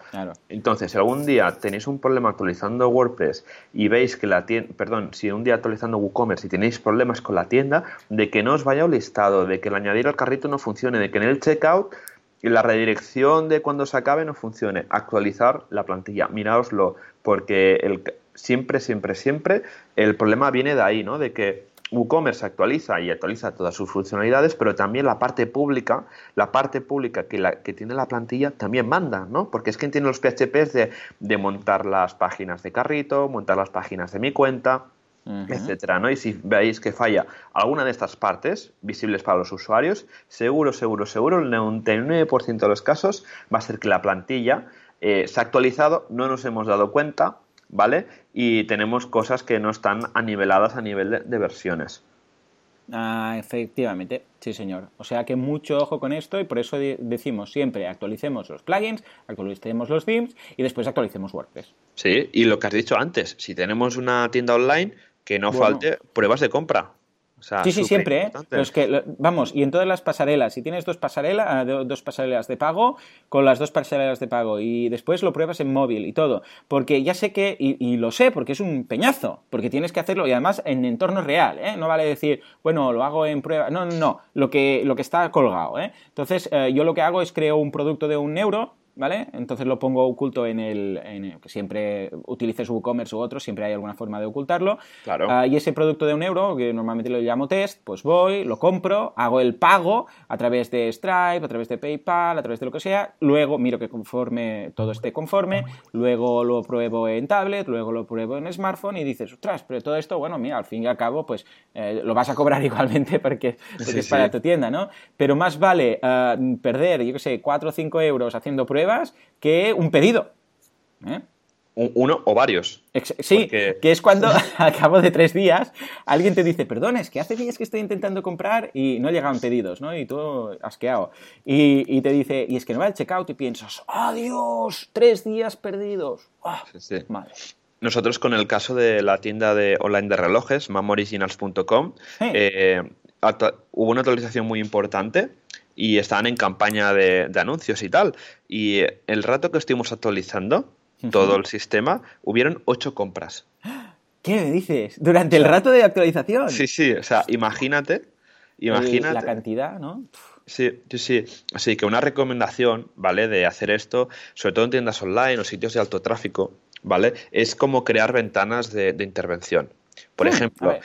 Entonces, si algún día tenéis un problema actualizando WordPress y veis que la tienda, perdón, si un día actualizando WooCommerce y tenéis problemas con la tienda, de que no os vaya un listado, de que el añadir al carrito no funcione, de que en el checkout y la redirección de cuando se acabe no funcione, actualizar la plantilla. Miraoslo, porque el, siempre, siempre, siempre el problema viene de ahí, ¿no? De que WooCommerce actualiza y actualiza todas sus funcionalidades, pero también la parte pública, la parte pública que, la, que tiene la plantilla también manda, ¿no? Porque es quien tiene los PHPs de, de montar las páginas de carrito, montar las páginas de mi cuenta, etcétera, ¿no? Y si veis que falla alguna de estas partes visibles para los usuarios, seguro, seguro, seguro, el 99% de los casos va a ser que la plantilla eh, se ha actualizado, no nos hemos dado cuenta, ¿vale? Y tenemos cosas que no están aniveladas a nivel de, versiones. Ah, efectivamente, sí señor. O sea que mucho ojo con esto y por eso decimos siempre actualicemos los plugins, actualicemos los themes y después actualicemos WordPress. Sí, y lo que has dicho antes, si tenemos una tienda online, que no falte pruebas de compra sí, sí, siempre, ¿eh? es que, vamos, y en todas las pasarelas, si tienes dos, pasarelas, ah, dos pasarelas de pago, con las dos pasarelas de pago, y después lo pruebas en móvil y todo, porque ya sé que, y, lo sé, porque es un peñazo, porque tienes que hacerlo, y además en entorno real, ¿eh? No vale decir, bueno, lo hago en prueba, no, no, no, lo que, lo que está colgado, ¿eh? Entonces, eh, yo lo que hago es creo un producto de un euro, ¿vale? Entonces lo pongo oculto en el, que siempre utilices WooCommerce u otro, siempre hay alguna forma de ocultarlo. Claro. Ah, y ese producto de un euro, que normalmente lo llamo test, pues voy, lo compro, hago el pago a través de Stripe, a través de PayPal, a través de lo que sea, luego miro que conforme todo esté conforme, luego lo pruebo en tablet, luego lo pruebo en smartphone y dices, ostras, pero todo esto, bueno, mira, al fin y al cabo, pues eh, lo vas a cobrar igualmente porque, es para tu tienda, ¿no? Pero más vale ah, perder, yo qué sé, 4 o 5 euros haciendo pruebas que un pedido. ¿eh? Uno o varios. sí, que es cuando al cabo de tres días alguien te dice, perdón, es que hace días que estoy intentando comprar y no llegaban pedidos, ¿no? Y tú asqueado. Y, y te dice, y es que no va el checkout y piensas, ¡adiós! Tres días perdidos. ¡Ah! Nosotros con el caso de la tienda de online de relojes, mamoriginals.com, eh, hubo una actualización muy importante y estaban en campaña de, anuncios y tal. Y el rato que estuvimos actualizando todo el sistema, hubieron ocho compras. ¿Qué me dices? ¿Durante el rato de actualización? Sí, sí, o sea, imagínate. Imagínate. La cantidad, ¿no? Sí, sí, sí. Así que una recomendación, ¿vale? De hacer esto, sobre todo en tiendas online o sitios de alto tráfico, ¿vale? Es como crear ventanas de, intervención. Por mm, ejemplo,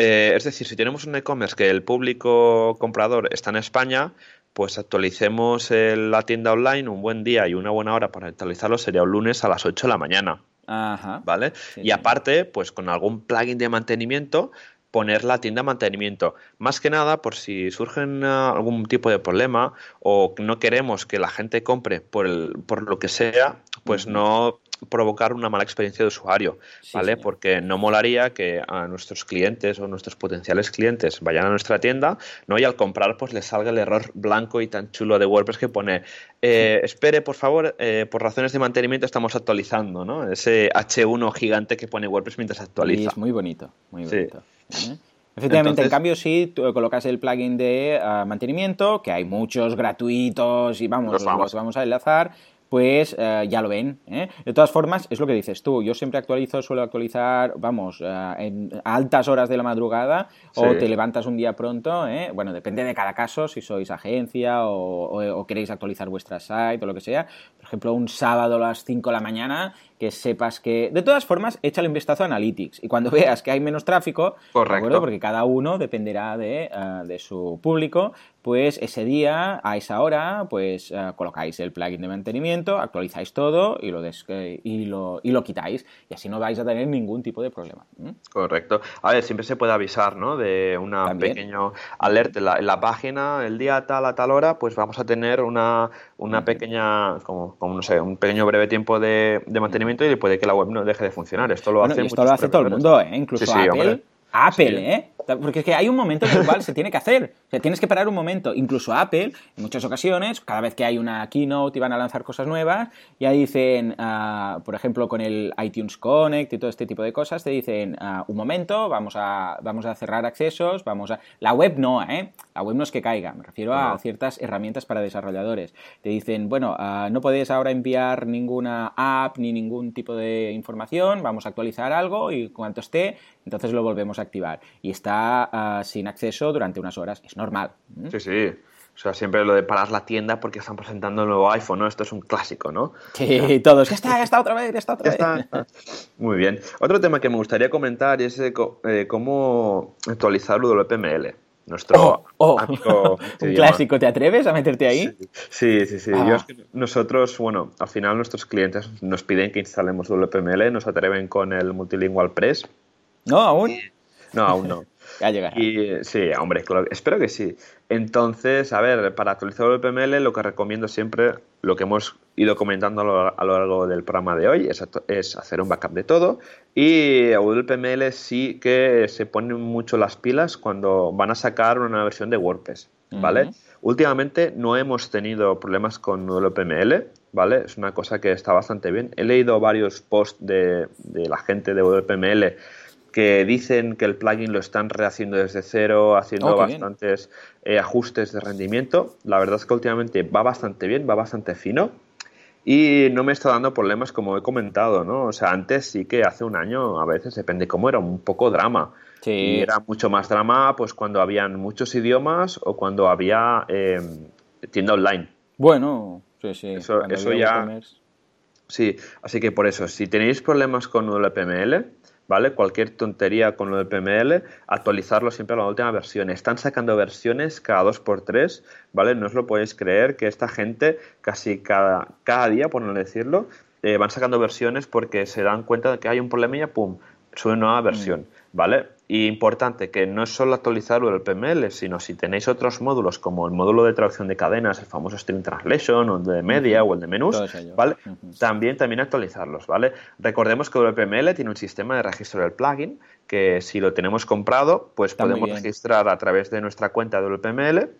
eh, es decir, si tenemos un e-commerce que el público comprador está en España, pues actualicemos la tienda online un buen día y una buena hora para actualizarlo sería un lunes a las 8 de la mañana. Ajá. ¿Vale? y aparte, pues con algún plugin de mantenimiento, poner la tienda de mantenimiento. Más que nada por si surge algún tipo de problema o no queremos que la gente compre por, el, por lo que sea, pues no provocar una mala experiencia de usuario, ¿vale? Porque no molaría que a nuestros clientes o nuestros potenciales clientes vayan a nuestra tienda, ¿no? Y al comprar, pues les salga el error blanco y tan chulo de WordPress que pone, eh, espere, por favor, eh, por razones de mantenimiento estamos actualizando, ¿no? Ese H1 gigante que pone WordPress mientras actualiza. es muy bonito, muy bonito. ¿eh? Efectivamente, en cambio, si tú colocas el plugin de ah, mantenimiento, que hay muchos gratuitos y vamos, vamos. los vamos a enlazar, pues eh, ya lo ven. ¿eh? De todas formas, es lo que dices tú. Yo siempre actualizo, suelo actualizar, vamos, eh, en altas horas de la madrugada o te levantas un día pronto. Bueno, depende de cada caso, si sois agencia o, queréis actualizar vuestra site o lo que sea. Por ejemplo, un sábado a las 5 de la mañana que sepas que... De todas formas, échale un vistazo a Analytics y cuando veas que hay menos tráfico, Correcto. porque cada uno dependerá de, uh, de, su público, pues ese día, a esa hora, pues uh, colocáis el plugin de mantenimiento, actualizáis todo y lo, des y, lo, y lo quitáis y así no vais a tener ningún tipo de problema. Correcto. A ver, siempre se puede avisar, ¿no? De un pequeño alert en la, en la, página, el día tal a tal hora, pues vamos a tener una, una pequeña, como, como, no sé, un pequeño breve tiempo de, de mantenimiento y puede que la web no deje de funcionar. Esto lo hace, esto lo hace todo el mundo, ¿eh? incluso Apple. Apple, ¿eh? Porque es que hay un momento en el cual se tiene que hacer. O sea, tienes que parar un momento. Incluso Apple, en muchas ocasiones, cada vez que hay una keynote y van a lanzar cosas nuevas, ya dicen, uh, por ejemplo, con el iTunes Connect y todo este tipo de cosas, te dicen, uh, un momento, vamos a, vamos a cerrar accesos, vamos a... La web no, ¿eh? La web no es que caiga, me refiero a ciertas herramientas para desarrolladores. Te dicen, bueno, uh, no podéis ahora enviar ninguna app ni ningún tipo de información, vamos a actualizar algo y cuanto esté, entonces lo volvemos a activar. Y está ah, sin acceso durante unas horas. Es normal. Sí, sí. O sea, siempre lo de parar la tienda porque están presentando el nuevo iPhone, ¿no? Esto es un clásico, ¿no? Sí, todos. Ya está, ya está otra vez, ya está otra vez. Muy bien. Otro tema que me gustaría comentar es eh, eh, cómo actualizar WPML. Nuestro oh, oh. un clásico. ¿Te atreves a meterte ahí? Sí, sí, sí. Ah. nosotros, bueno, al final nuestros clientes nos piden que instalemos WPML, nos atreven con el Multilingual Press ¿No? ¿Aún? No, aún no. ya llegará. Y, sí, hombre, espero que sí. Entonces, a ver, para actualizar el PML lo que recomiendo siempre, lo que hemos ido comentando a lo, largo del programa de hoy, es, es, hacer un backup de todo. Y WPML sí que se ponen mucho las pilas cuando van a sacar una versión de WordPress, ¿vale? Últimamente no hemos tenido problemas con WPML, ¿vale? Es una cosa que está bastante bien. He leído varios posts de, de la gente de WPML que dicen que el plugin lo están rehaciendo desde cero, haciendo oh, bastantes eh, ajustes de rendimiento. La verdad es que últimamente va bastante bien, va bastante fino y no me está dando problemas como he comentado, ¿no? O sea, antes sí que hace un año a veces depende cómo era, un poco drama. Sí. Y era mucho más drama pues cuando habían muchos idiomas o cuando había em, tienda online. Bueno, sí, sí. Eso, eso ya... Sí, así que por eso, si tenéis problemas con WPML, ¿vale? Cualquier tontería con lo de PML, actualizarlo siempre a la última versión. Están sacando versiones cada dos por tres, ¿vale? No os lo podéis creer que esta gente casi cada, cada día, por no decirlo, eh, van sacando versiones porque se dan cuenta de que hay un problema y pum, sube una nueva versión, mm. ¿vale? Y importante que no es solo actualizar el PML, sino si tenéis otros módulos como el módulo de traducción de cadenas, el famoso Stream Translation o el de media o el de menús, ¿vale? También también actualizarlos, ¿vale? Recordemos que el PML tiene un sistema de registro del plugin que si lo tenemos comprado, pues podemos registrar a través de nuestra cuenta de PML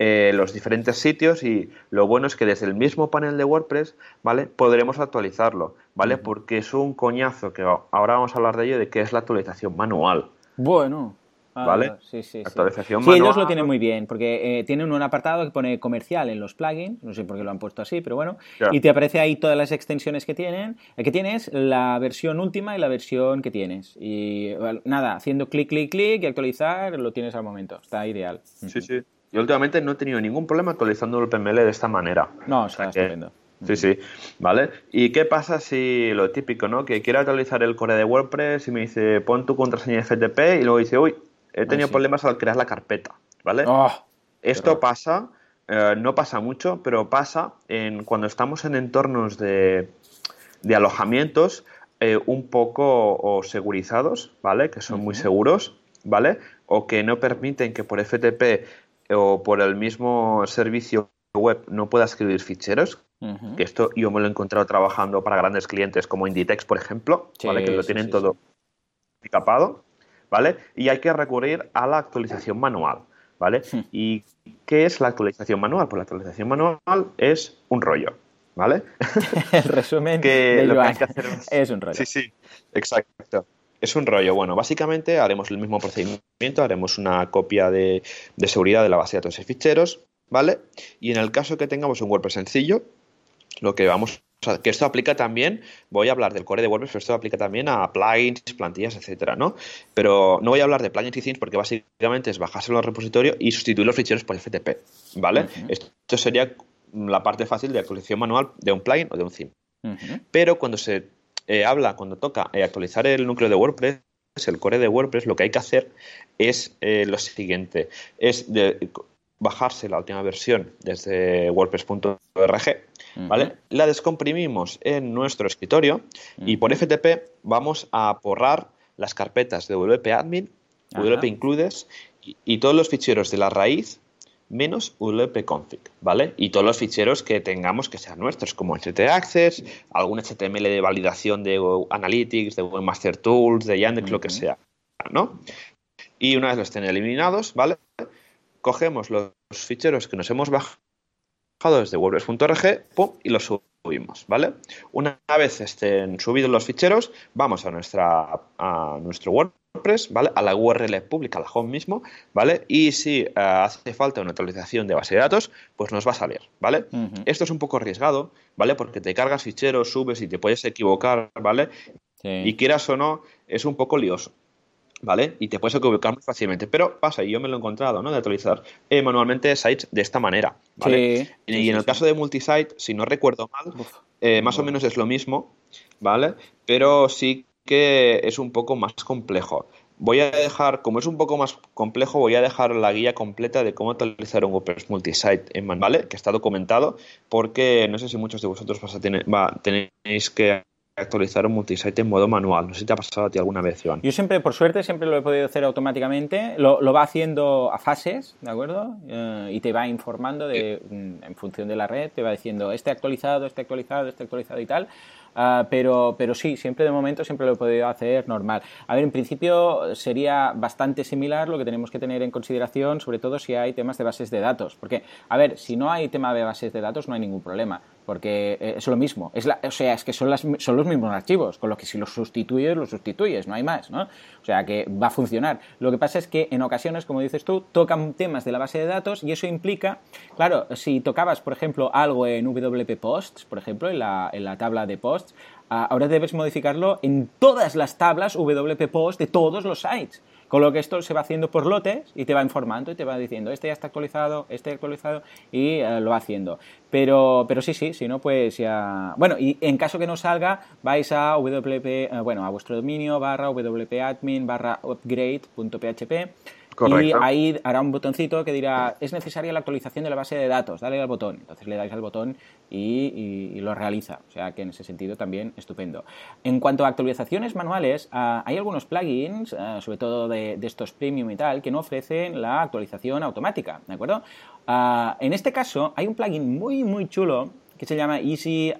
eh, los diferentes sitios y lo bueno es que desde el mismo panel de WordPress, ¿vale? Podremos actualizarlo, ¿vale? Porque es un coñazo que ahora vamos a hablar de ello de qué es la actualización manual. Bueno. Ah, ¿Vale? Sí, sí, Actualización sí. ellos lo tienen muy bien, porque eh, tienen un apartado que pone comercial en los plugins, no sé por qué lo han puesto así, pero bueno, y te aparece ahí todas las extensiones que tienen, eh, que tienes, la versión última y la versión que tienes. Y nada, haciendo clic, clic, clic y actualizar, lo tienes al momento, está ideal. Sí, sí. Yo últimamente no he tenido ningún problema actualizando el PML de esta manera. No, está estupendo. Sí, sí, ¿vale? ¿Y qué pasa si lo típico, ¿no? Que quiero actualizar el core de WordPress y me dice pon tu contraseña FTP y luego dice, uy, he tenido problemas al crear la carpeta, ¿vale? Ah, Esto pasa, eh, no pasa mucho, pero pasa en cuando estamos en entornos de, alojamientos eh, un poco o segurizados, ¿vale? Que son muy seguros, ¿vale? O que no permiten que por FTP o por el mismo servicio web no pueda escribir ficheros, que esto yo me lo he encontrado trabajando para grandes clientes como Inditex, por ejemplo, ¿vale? que lo tienen todo capado, ¿vale? Y hay que recurrir a la actualización manual, ¿vale? ¿Y qué es la actualización manual? Pues la actualización manual es un rollo, ¿vale? El resumen que lo que hay que hacer es... un rollo. Sí, sí, exacto. Es un rollo. Bueno, básicamente haremos el mismo procedimiento, haremos una copia de, de seguridad de la base de datos y ficheros, ¿vale? Y en el caso que tengamos un WordPress sencillo, lo que vamos que esto aplica también, voy a hablar del core de WordPress, pero esto aplica también a plugins, plantillas, etcétera, ¿no? Pero no voy a hablar de plugins y themes porque básicamente es bajárselo al repositorio y sustituir los ficheros por FTP, ¿vale? Esto sería la parte fácil de actualización manual de un plugin o de un theme. Pero cuando se eh, habla, cuando toca eh, actualizar el núcleo de WordPress, el core de WordPress, lo que hay que hacer es eh, lo siguiente, es de, bajarse la última versión desde wordpress.org, ¿vale? La descomprimimos en nuestro escritorio y por FTP vamos a borrar las carpetas de WP Admin, WP Includes y, todos los ficheros de la raíz menos WP Config, ¿vale? Y todos los ficheros que tengamos que sean nuestros, como HT Access, algún HTML de validación de Analytics, de Webmaster Tools, de Yandex, lo que sea, ¿no? Y una vez los estén eliminados, ¿vale? cogemos los ficheros que nos hemos bajado desde wordpress.org y los subimos, ¿vale? Una vez estén subidos los ficheros, vamos a, nuestra, a nuestro WordPress, ¿vale? A la URL pública, a la home mismo, ¿vale? Y si eh, hace falta una actualización de base de datos, pues nos va a salir, ¿vale? Esto es un poco arriesgado, ¿vale? Porque te cargas ficheros, subes y te puedes equivocar, ¿vale? Y quieras o no, es un poco lioso. ¿Vale? Y te puedes equivocar muy fácilmente. Pero pasa, y yo me lo he encontrado, ¿no? De actualizar eh, manualmente sites de esta manera, ¿vale? y, en el caso de multisite, si no recuerdo mal, eh, más o menos es lo mismo, ¿vale? Pero sí que es un poco más complejo. Voy a dejar, como es un poco más complejo, voy a dejar la guía completa de cómo actualizar un WordPress multisite en ¿vale? Que está documentado, porque no sé si muchos de vosotros vas a tener, va, tenéis que actualizar un multisite en modo manual. No sé si te ha pasado a ti alguna vez, Iván. Yo siempre, por suerte, siempre lo he podido hacer automáticamente. Lo, va haciendo a fases, ¿de acuerdo? Eh, y te va informando de, mm, en función de la red, te va diciendo este actualizado, este actualizado, este actualizado y tal. Ah, pero, pero sí, siempre de momento siempre lo he podido hacer normal. A ver, en principio sería bastante similar lo que tenemos que tener en consideración, sobre todo si hay temas de bases de datos. Porque, a ver, si no hay tema de bases de datos no hay ningún problema porque eh, es lo mismo. Es la, o sea, es que son, las, son los mismos archivos, con lo que si los sustituyes, los sustituyes, no hay más, ¿no? O sea, que va a funcionar. Lo que pasa es que en ocasiones, como dices tú, tocan temas de la base de datos y eso implica, claro, si tocabas, por ejemplo, algo en WP Posts, por ejemplo, en la, en la tabla de posts, ah, ahora debes modificarlo en todas las tablas WP Posts de todos los sites. Con lo que esto se va haciendo por lotes y te va informando y te va diciendo, este ya está actualizado, este actualizado y eh, lo va haciendo. Pero, pero sí, sí, si no, pues ya... Bueno, y en caso que no salga, vais a wp, eh, bueno, a vuestro dominio barra wp-admin barra upgrade.php y ahí hará un botoncito que dirá, es necesaria la actualización de la base de datos, dale al botón. Entonces le dais al botón y, lo realiza. O sea que en ese sentido también estupendo. En cuanto a actualizaciones manuales, ah, hay algunos plugins, ah, sobre todo de, estos premium y tal, que no ofrecen la actualización automática, ¿de acuerdo? Ah, en este caso hay un plugin muy, muy chulo que se llama Easy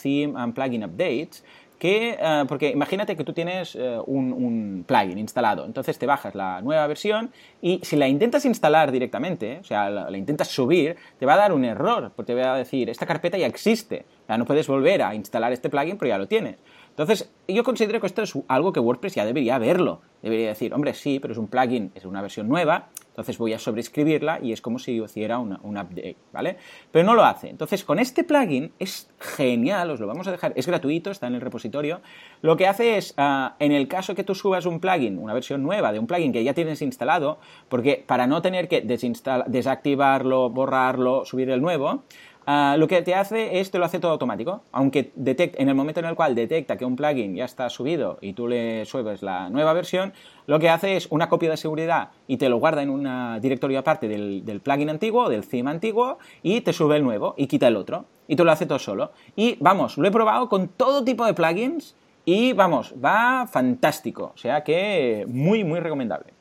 Theme and Plugin Updates, que, eh, porque imagínate que tú tienes eh, un, plugin instalado, entonces te bajas la nueva versión y si la intentas instalar directamente, o sea, la, intentas subir, te va a dar un error, porque te va a decir, esta carpeta ya existe, o no puedes volver a instalar este plugin, pero ya lo tienes. Entonces, yo considero que esto es algo que WordPress ya debería verlo. Debería decir, hombre, sí, pero es un plugin, es una versión nueva, entonces voy a sobreescribirla y es como si hiciera un update, ¿vale? Pero no lo hace. Entonces, con este plugin es genial, os lo vamos a dejar, es gratuito, está en el repositorio. Lo que hace es, ah, en el caso que tú subas un plugin, una versión nueva de un plugin que ya tienes instalado, porque para no tener que desactivarlo, borrarlo, subir el nuevo, Ah, lo que te hace es te lo hace todo automático. Aunque detecte, en el momento en el cual detecta que un plugin ya está subido y tú le subes la nueva versión, lo que hace es una copia de seguridad y te lo guarda en un directorio aparte del, del plugin antiguo, del theme antiguo, y te sube el nuevo y quita el otro. Y tú lo hace todo solo. Y vamos, lo he probado con todo tipo de plugins y vamos, va fantástico. O sea que muy, muy recomendable.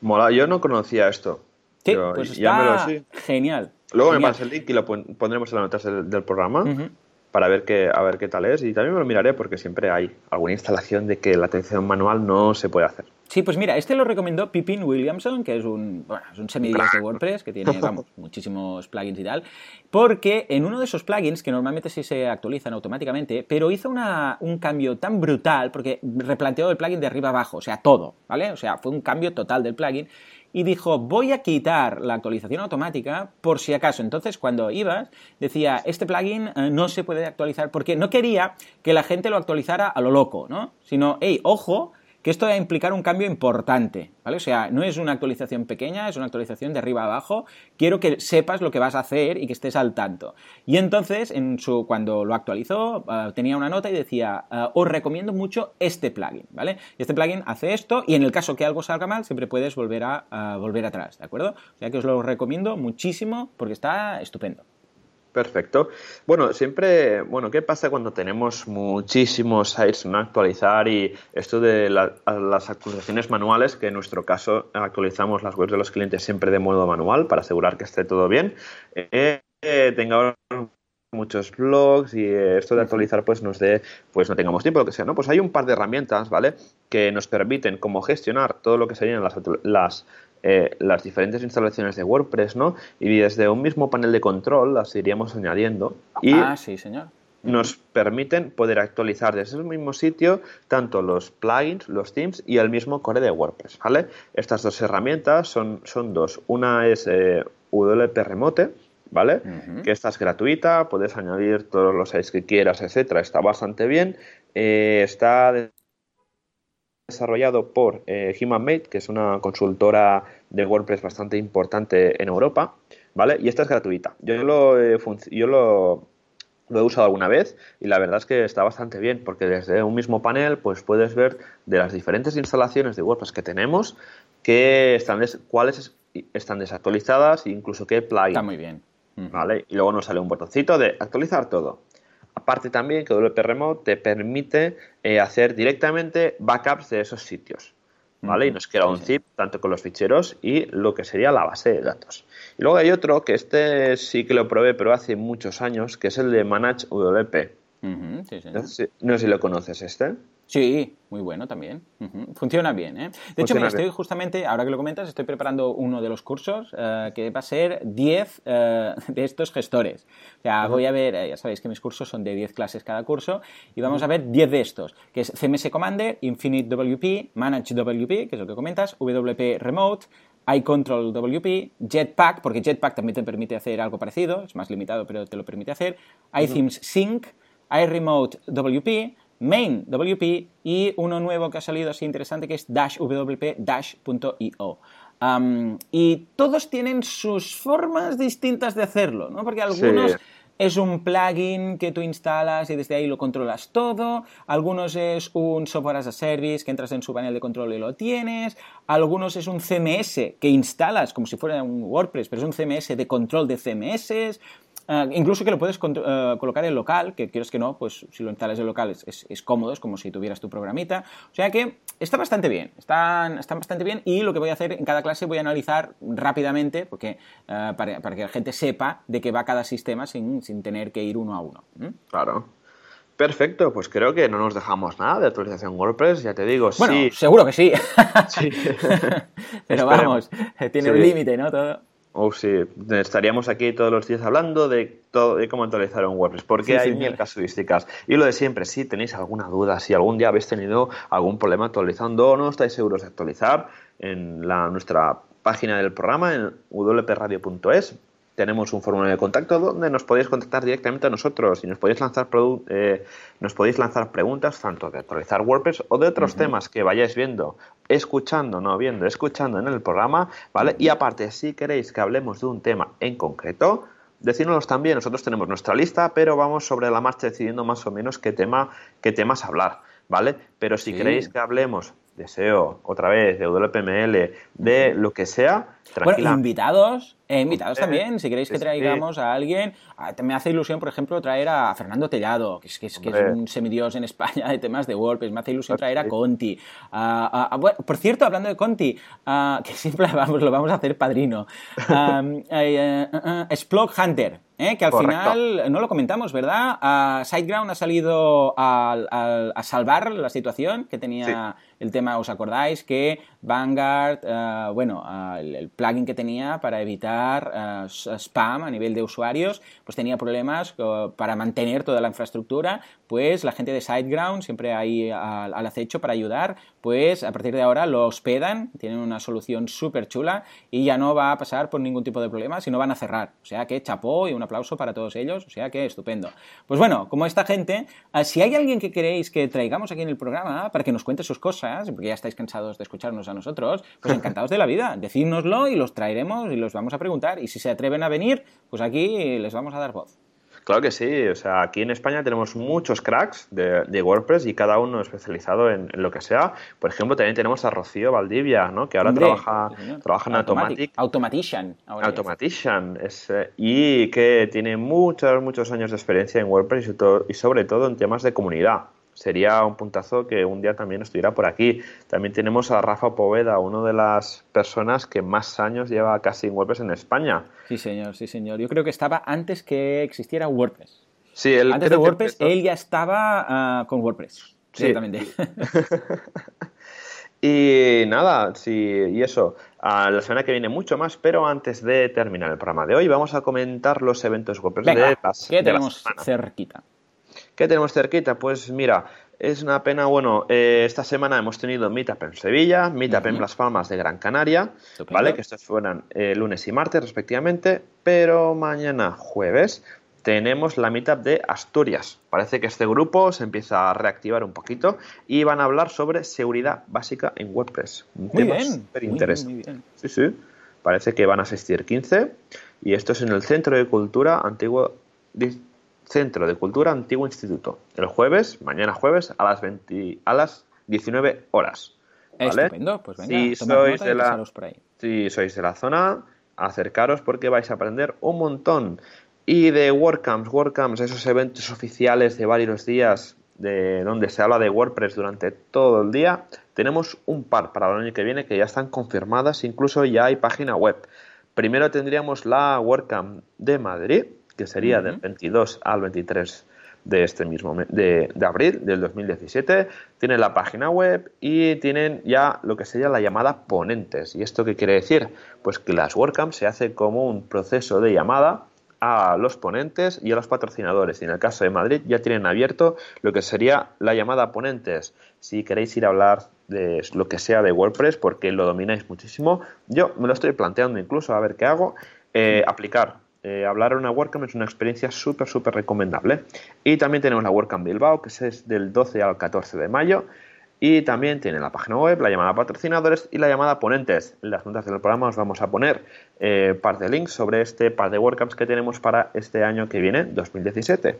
Mola, yo no conocía esto. Sí, pues está genial. Luego me pasa el link y lo pondremos en las notas del, programa para ver qué, a ver qué tal es. Y también me lo miraré porque siempre hay alguna instalación de que la atención manual no se puede hacer. Sí, pues mira, este lo recomendó Pippin Williamson, que es un, bueno, es un de WordPress que tiene, vamos, muchísimos plugins y tal, porque en uno de esos plugins, que normalmente sí se actualizan automáticamente, pero hizo una, un cambio tan brutal, porque replanteó el plugin de arriba abajo, o sea, todo, ¿vale? O sea, fue un cambio total del plugin, y dijo, voy a quitar la actualización automática por si acaso. Entonces, cuando ibas, decía, este plugin eh, no se puede actualizar porque no quería que la gente lo actualizara a lo loco, ¿no? Sino, hey, ojo, que esto va a implicar un cambio importante, ¿vale? O sea, no es una actualización pequeña, es una actualización de arriba a abajo. Quiero que sepas lo que vas a hacer y que estés al tanto. Y entonces, en su, cuando lo actualizó, eh, tenía una nota y decía, eh, os recomiendo mucho este plugin, ¿vale? Este plugin hace esto y en el caso que algo salga mal, siempre puedes volver a volver atrás, ¿de acuerdo? O sea que os lo recomiendo muchísimo porque está estupendo. Perfecto. Bueno, siempre, bueno, ¿qué pasa cuando tenemos muchísimos sites no actualizar y esto de las actualizaciones manuales, que en nuestro caso actualizamos las webs de los clientes siempre de modo manual para asegurar que esté todo bien, eh, tengamos muchos blogs y esto de actualizar pues nos dé, pues no tengamos tiempo, lo que sea, ¿no? Pues hay un par de herramientas, ¿vale? Que nos permiten como gestionar todo lo que serían las, las eh, las diferentes instalaciones de WordPress, ¿no? Y desde un mismo panel de control las iríamos añadiendo. Y ah, sí, señor. Nos permiten poder actualizar desde el mismo sitio tanto los plugins, los themes y el mismo core de WordPress, ¿vale? Estas dos herramientas son, son dos. Una es eh, WP Remote, ¿vale? Que esta es gratuita, puedes añadir todos los sites que quieras, etcétera. Está bastante bien. Eh, está desarrollado por eh, HumanMate, que es una consultora de WordPress bastante importante en Europa, ¿vale? Y esta es gratuita. Yo lo, yo lo, he usado alguna vez y la verdad es que está bastante bien porque desde un mismo panel pues puedes ver de las diferentes instalaciones de WordPress que tenemos que están cuáles están desactualizadas e incluso qué plugin. Está muy bien. ¿Vale? Y luego nos sale un botoncito de actualizar todo. Aparte también que WP Remote te permite eh, hacer directamente backups de esos sitios. ¿Vale? Y nos queda un zip tanto con los ficheros y lo que sería la base de datos. Y luego hay otro que este sí que lo probé, pero hace muchos años, que es el de Manage WP. no, sé, no, sé, si lo conoces este. Sí, muy bueno también. Funciona bien, ¿eh? De hecho, estoy justamente, ahora que lo comentas, estoy preparando uno de los cursos eh, que va a ser 10 eh, de estos gestores. O sea, voy a ver, eh, ya sabéis que mis cursos son de 10 clases cada curso, y vamos a ver 10 de estos, que es CMS Commander, Infinite WP, Manage WP, que es lo que comentas, WP Remote, iControl WP, Jetpack, porque Jetpack también te permite hacer algo parecido, es más limitado, pero te lo permite hacer, iThemes Sync, iRemote WP, Main WP y uno nuevo que ha salido así interesante que es Dash WP Dash.io. y todos tienen sus formas distintas de hacerlo, ¿no? Porque algunos es un plugin que tú instalas y desde ahí lo controlas todo. Algunos es un software as a service que entras en su panel de control y lo tienes. Algunos es un CMS que instalas como si fuera un WordPress, pero es un CMS de control de CMS. Eh, incluso que lo puedes uh, colocar en local, que quieres que no, pues si lo instalas en local es, es, cómodo, es como si tuvieras tu programita. O sea que está bastante bien, están, están bastante bien y lo que voy a hacer en cada clase voy a analizar rápidamente, porque uh, para, para, que la gente sepa de qué va cada sistema sin, sin tener que ir uno a uno. Claro. Perfecto, pues creo que no nos dejamos nada de actualización WordPress, ya te digo. Bueno, seguro que sí. sí. Pero vamos, tiene un límite, ¿no? Todo. Oh, sí, estaríamos aquí todos los días hablando de, todo, de cómo actualizar un WordPress, porque hay mil casuísticas. Y lo de siempre, si tenéis alguna duda, si algún día habéis tenido algún problema actualizando o no estáis seguros de actualizar, en la, nuestra página del programa, en wpradio.es, tenemos un formulario de contacto donde nos podéis contactar directamente a nosotros y nos podéis lanzar, eh, nos podéis lanzar preguntas tanto de actualizar WordPress o de otros temas que vayáis viendo, escuchando, no viendo, escuchando en el programa, ¿vale? Y aparte, si queréis que hablemos de un tema en concreto, decídnoslo también. Nosotros tenemos nuestra lista, pero vamos sobre la marcha decidiendo más o menos qué tema, qué temas hablar, ¿vale? Pero si queréis que hablemos deseo otra vez, de WPML, de lo que sea, tranquila. Bueno, invitados, eh, invitados también, si queréis que traigamos a alguien, me hace ilusión, por ejemplo, traer a Fernando Tellado, que es, que es, que es un semidios en España de temas de WordPress, me hace ilusión traer a Conti. por cierto, hablando de Conti, que siempre vamos, lo vamos a hacer padrino, um, Hunter, ¿eh? que al final, no lo comentamos, ¿verdad? SiteGround ha salido a, salvar la situación que tenía el tema, ¿os acordáis? Que Vanguard, uh, bueno, uh, el, plugin que tenía para evitar spam a nivel de usuarios, pues tenía problemas para mantener toda la infraestructura, pues la gente de SiteGround, siempre ahí al, acecho para ayudar, pues a partir de ahora lo hospedan, tienen una solución súper chula y ya no va a pasar por ningún tipo de problema, sino van a cerrar. O sea que chapó y una aplauso para todos ellos, o sea que estupendo. Pues bueno, como esta gente, eh, si hay alguien que queréis que traigamos aquí en el programa para que nos cuente sus cosas, porque ya estáis cansados de escucharnos a nosotros, pues encantados de la vida, decídnoslo y los traeremos y los vamos a preguntar. Y si se atreven a venir, pues aquí les vamos a dar voz. Claro que sí, o sea, aquí en España tenemos muchos cracks de, WordPress y cada uno especializado en, lo que sea. Por ejemplo, también tenemos a Rocío Valdivia, ¿no? que ahora trabaja, trabaja en Automatic. Automatician. Automatician, es, eh, y que tiene muchos, muchos años de experiencia en WordPress y sobre todo en temas de comunidad sería un puntazo que un día también estuviera por aquí. También tenemos a Rafa Poveda, una de las personas que más años lleva casi en WordPress en España. Sí, señor, sí, señor. Yo creo que estaba antes que existiera WordPress. Sí, él antes de WordPress, él ya estaba ah, con WordPress. Sí. Exactamente. y nada, sí, y eso. A la semana que viene mucho más, pero antes de terminar el programa de hoy, vamos a comentar los eventos WordPress de las, ¿qué tenemos cerquita? ¿Qué tenemos cerquita? Pues mira, es una pena, bueno, eh, esta semana hemos tenido Meetup en Sevilla, Meetup en Las Palmas de Gran Canaria, ¿vale? Que estos fueran eh, lunes y martes respectivamente, pero mañana jueves tenemos la Meetup de Asturias. Parece que este grupo se empieza a reactivar un poquito y van a hablar sobre seguridad básica en WordPress. Un muy tema súper interesante. Sí, sí. Parece que van a asistir 15 y esto es en el Centro de Cultura Antiguo Centro de Cultura Antiguo Instituto. El jueves, mañana jueves, a las, 20, a las 19 horas. ¿vale? Estupendo, pues venga, si sois, de la, si sois de la zona, acercaros porque vais a aprender un montón. Y de WordCamps, WordCamps, esos eventos oficiales de varios días de donde se habla de WordPress durante todo el día, tenemos un par para el año que viene que ya están confirmadas, incluso ya hay página web. Primero tendríamos la WordCamp de Madrid, que sería del 22 al 23 de este mismo de, de, abril del 2017. Tienen la página web y tienen ya lo que sería la llamada ponentes. ¿Y esto qué quiere decir? Pues que las WordCamps se hace como un proceso de llamada a los ponentes y a los patrocinadores. Y en el caso de Madrid ya tienen abierto lo que sería la llamada ponentes. Si queréis ir a hablar de lo que sea de WordPress porque lo domináis muchísimo, yo me lo estoy planteando incluso a ver qué hago. Eh, aplicar eh, hablar en una WordCamp es una experiencia súper, súper recomendable. Y también tenemos la WordCamp Bilbao, que es del 12 al 14 de mayo. Y también tiene la página web, la llamada patrocinadores y la llamada ponentes. En las notas del programa os vamos a poner eh, par de links sobre este par de WordCamps que tenemos para este año que viene, 2017.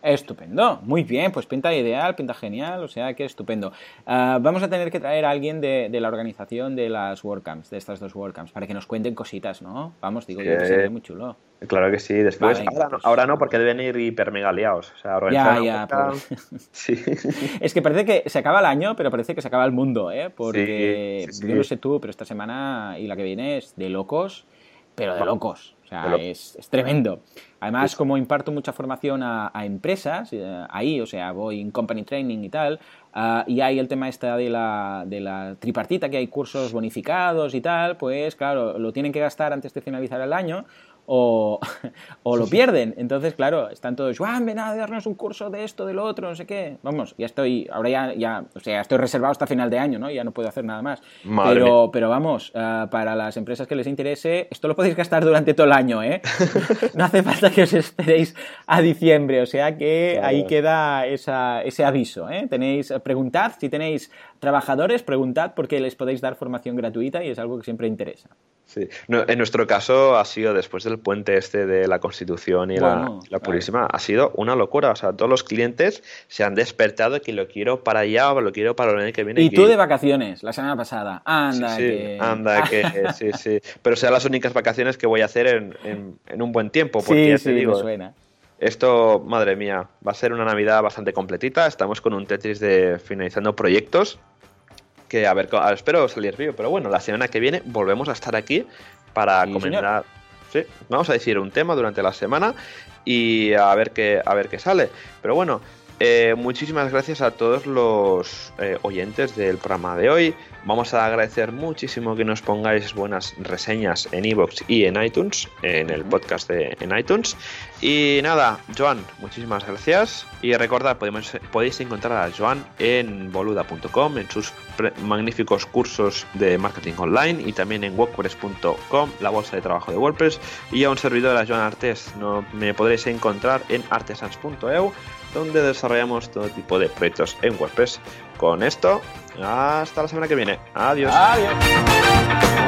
Estupendo, muy bien, pues pinta ideal, pinta genial, o sea que estupendo. Ah, vamos a tener que traer a alguien de, la organización de las WordCamps, de estas dos WordCamps, para que nos cuenten cositas, ¿no? Vamos, digo yo que sería muy chulo. Claro que sí, después, pues ahora, no, porque deben ir hiper mega liados. O sea, ya, ya, sí. Es que parece que se acaba el año, pero parece que se acaba el mundo, ¿eh? Porque yo no sé tú, pero esta semana y la que viene es de locos, pero de locos. O sea, es, es, tremendo. Además, como imparto mucha formación a, empresas, eh, ahí, o sea, voy en company training y tal, ah, y hay el tema esta de la, de la tripartita, que hay cursos bonificados y tal, pues claro, lo tienen que gastar antes de finalizar el año, o, o lo pierden. Entonces, claro, están todos, Juan, ven a darnos un curso de esto, de lo otro, no sé qué. Vamos, ya estoy, ahora ya, ya o sea, estoy reservado hasta final de año, ¿no? Ya no puedo hacer nada más. pero, pero vamos, eh, para las empresas que les interese, esto lo podéis gastar durante todo el año, ¿eh? no hace falta que os esperéis a diciembre, o sea que ahí queda esa, ese aviso, ¿eh? Tenéis, preguntad, si tenéis trabajadores, preguntad porque les podéis dar formación gratuita y es algo que siempre interesa. Sí. en nuestro caso ha sido después del puente este de la Constitución y la, Purísima, ha sido una locura. O sea, todos los clientes se han despertado que lo quiero para allá o lo quiero para el año que viene. Y tú de vacaciones, la semana pasada. Anda, sí, que... Anda, que sí, sí. Pero sean las únicas vacaciones que voy a hacer en, un buen tiempo. Porque sí, digo, suena. Esto, madre mía, va a ser una Navidad bastante completita. Estamos con un Tetris de finalizando proyectos que a ver, espero salir vivo, pero bueno, la semana que viene volvemos a estar aquí para comentar. Sí, vamos a decir un tema durante la semana y a ver qué, a ver qué sale. Pero bueno, eh, muchísimas gracias a todos los eh, oyentes del programa de hoy. Vamos a agradecer muchísimo que nos pongáis buenas reseñas en iVoox y en iTunes, en el podcast de en iTunes. Y nada, Joan, muchísimas gracias. Y recordad, podemos, podéis encontrar a Joan en boluda.com, en sus magníficos cursos de marketing online y también en wordpress.com, la bolsa de trabajo de WordPress. Y a un servidor, a Joan Artes, no, me podréis encontrar en artesans.eu donde desarrollamos todo tipo de proyectos en WordPress. Con esto, hasta la semana que viene. Adiós. Adiós.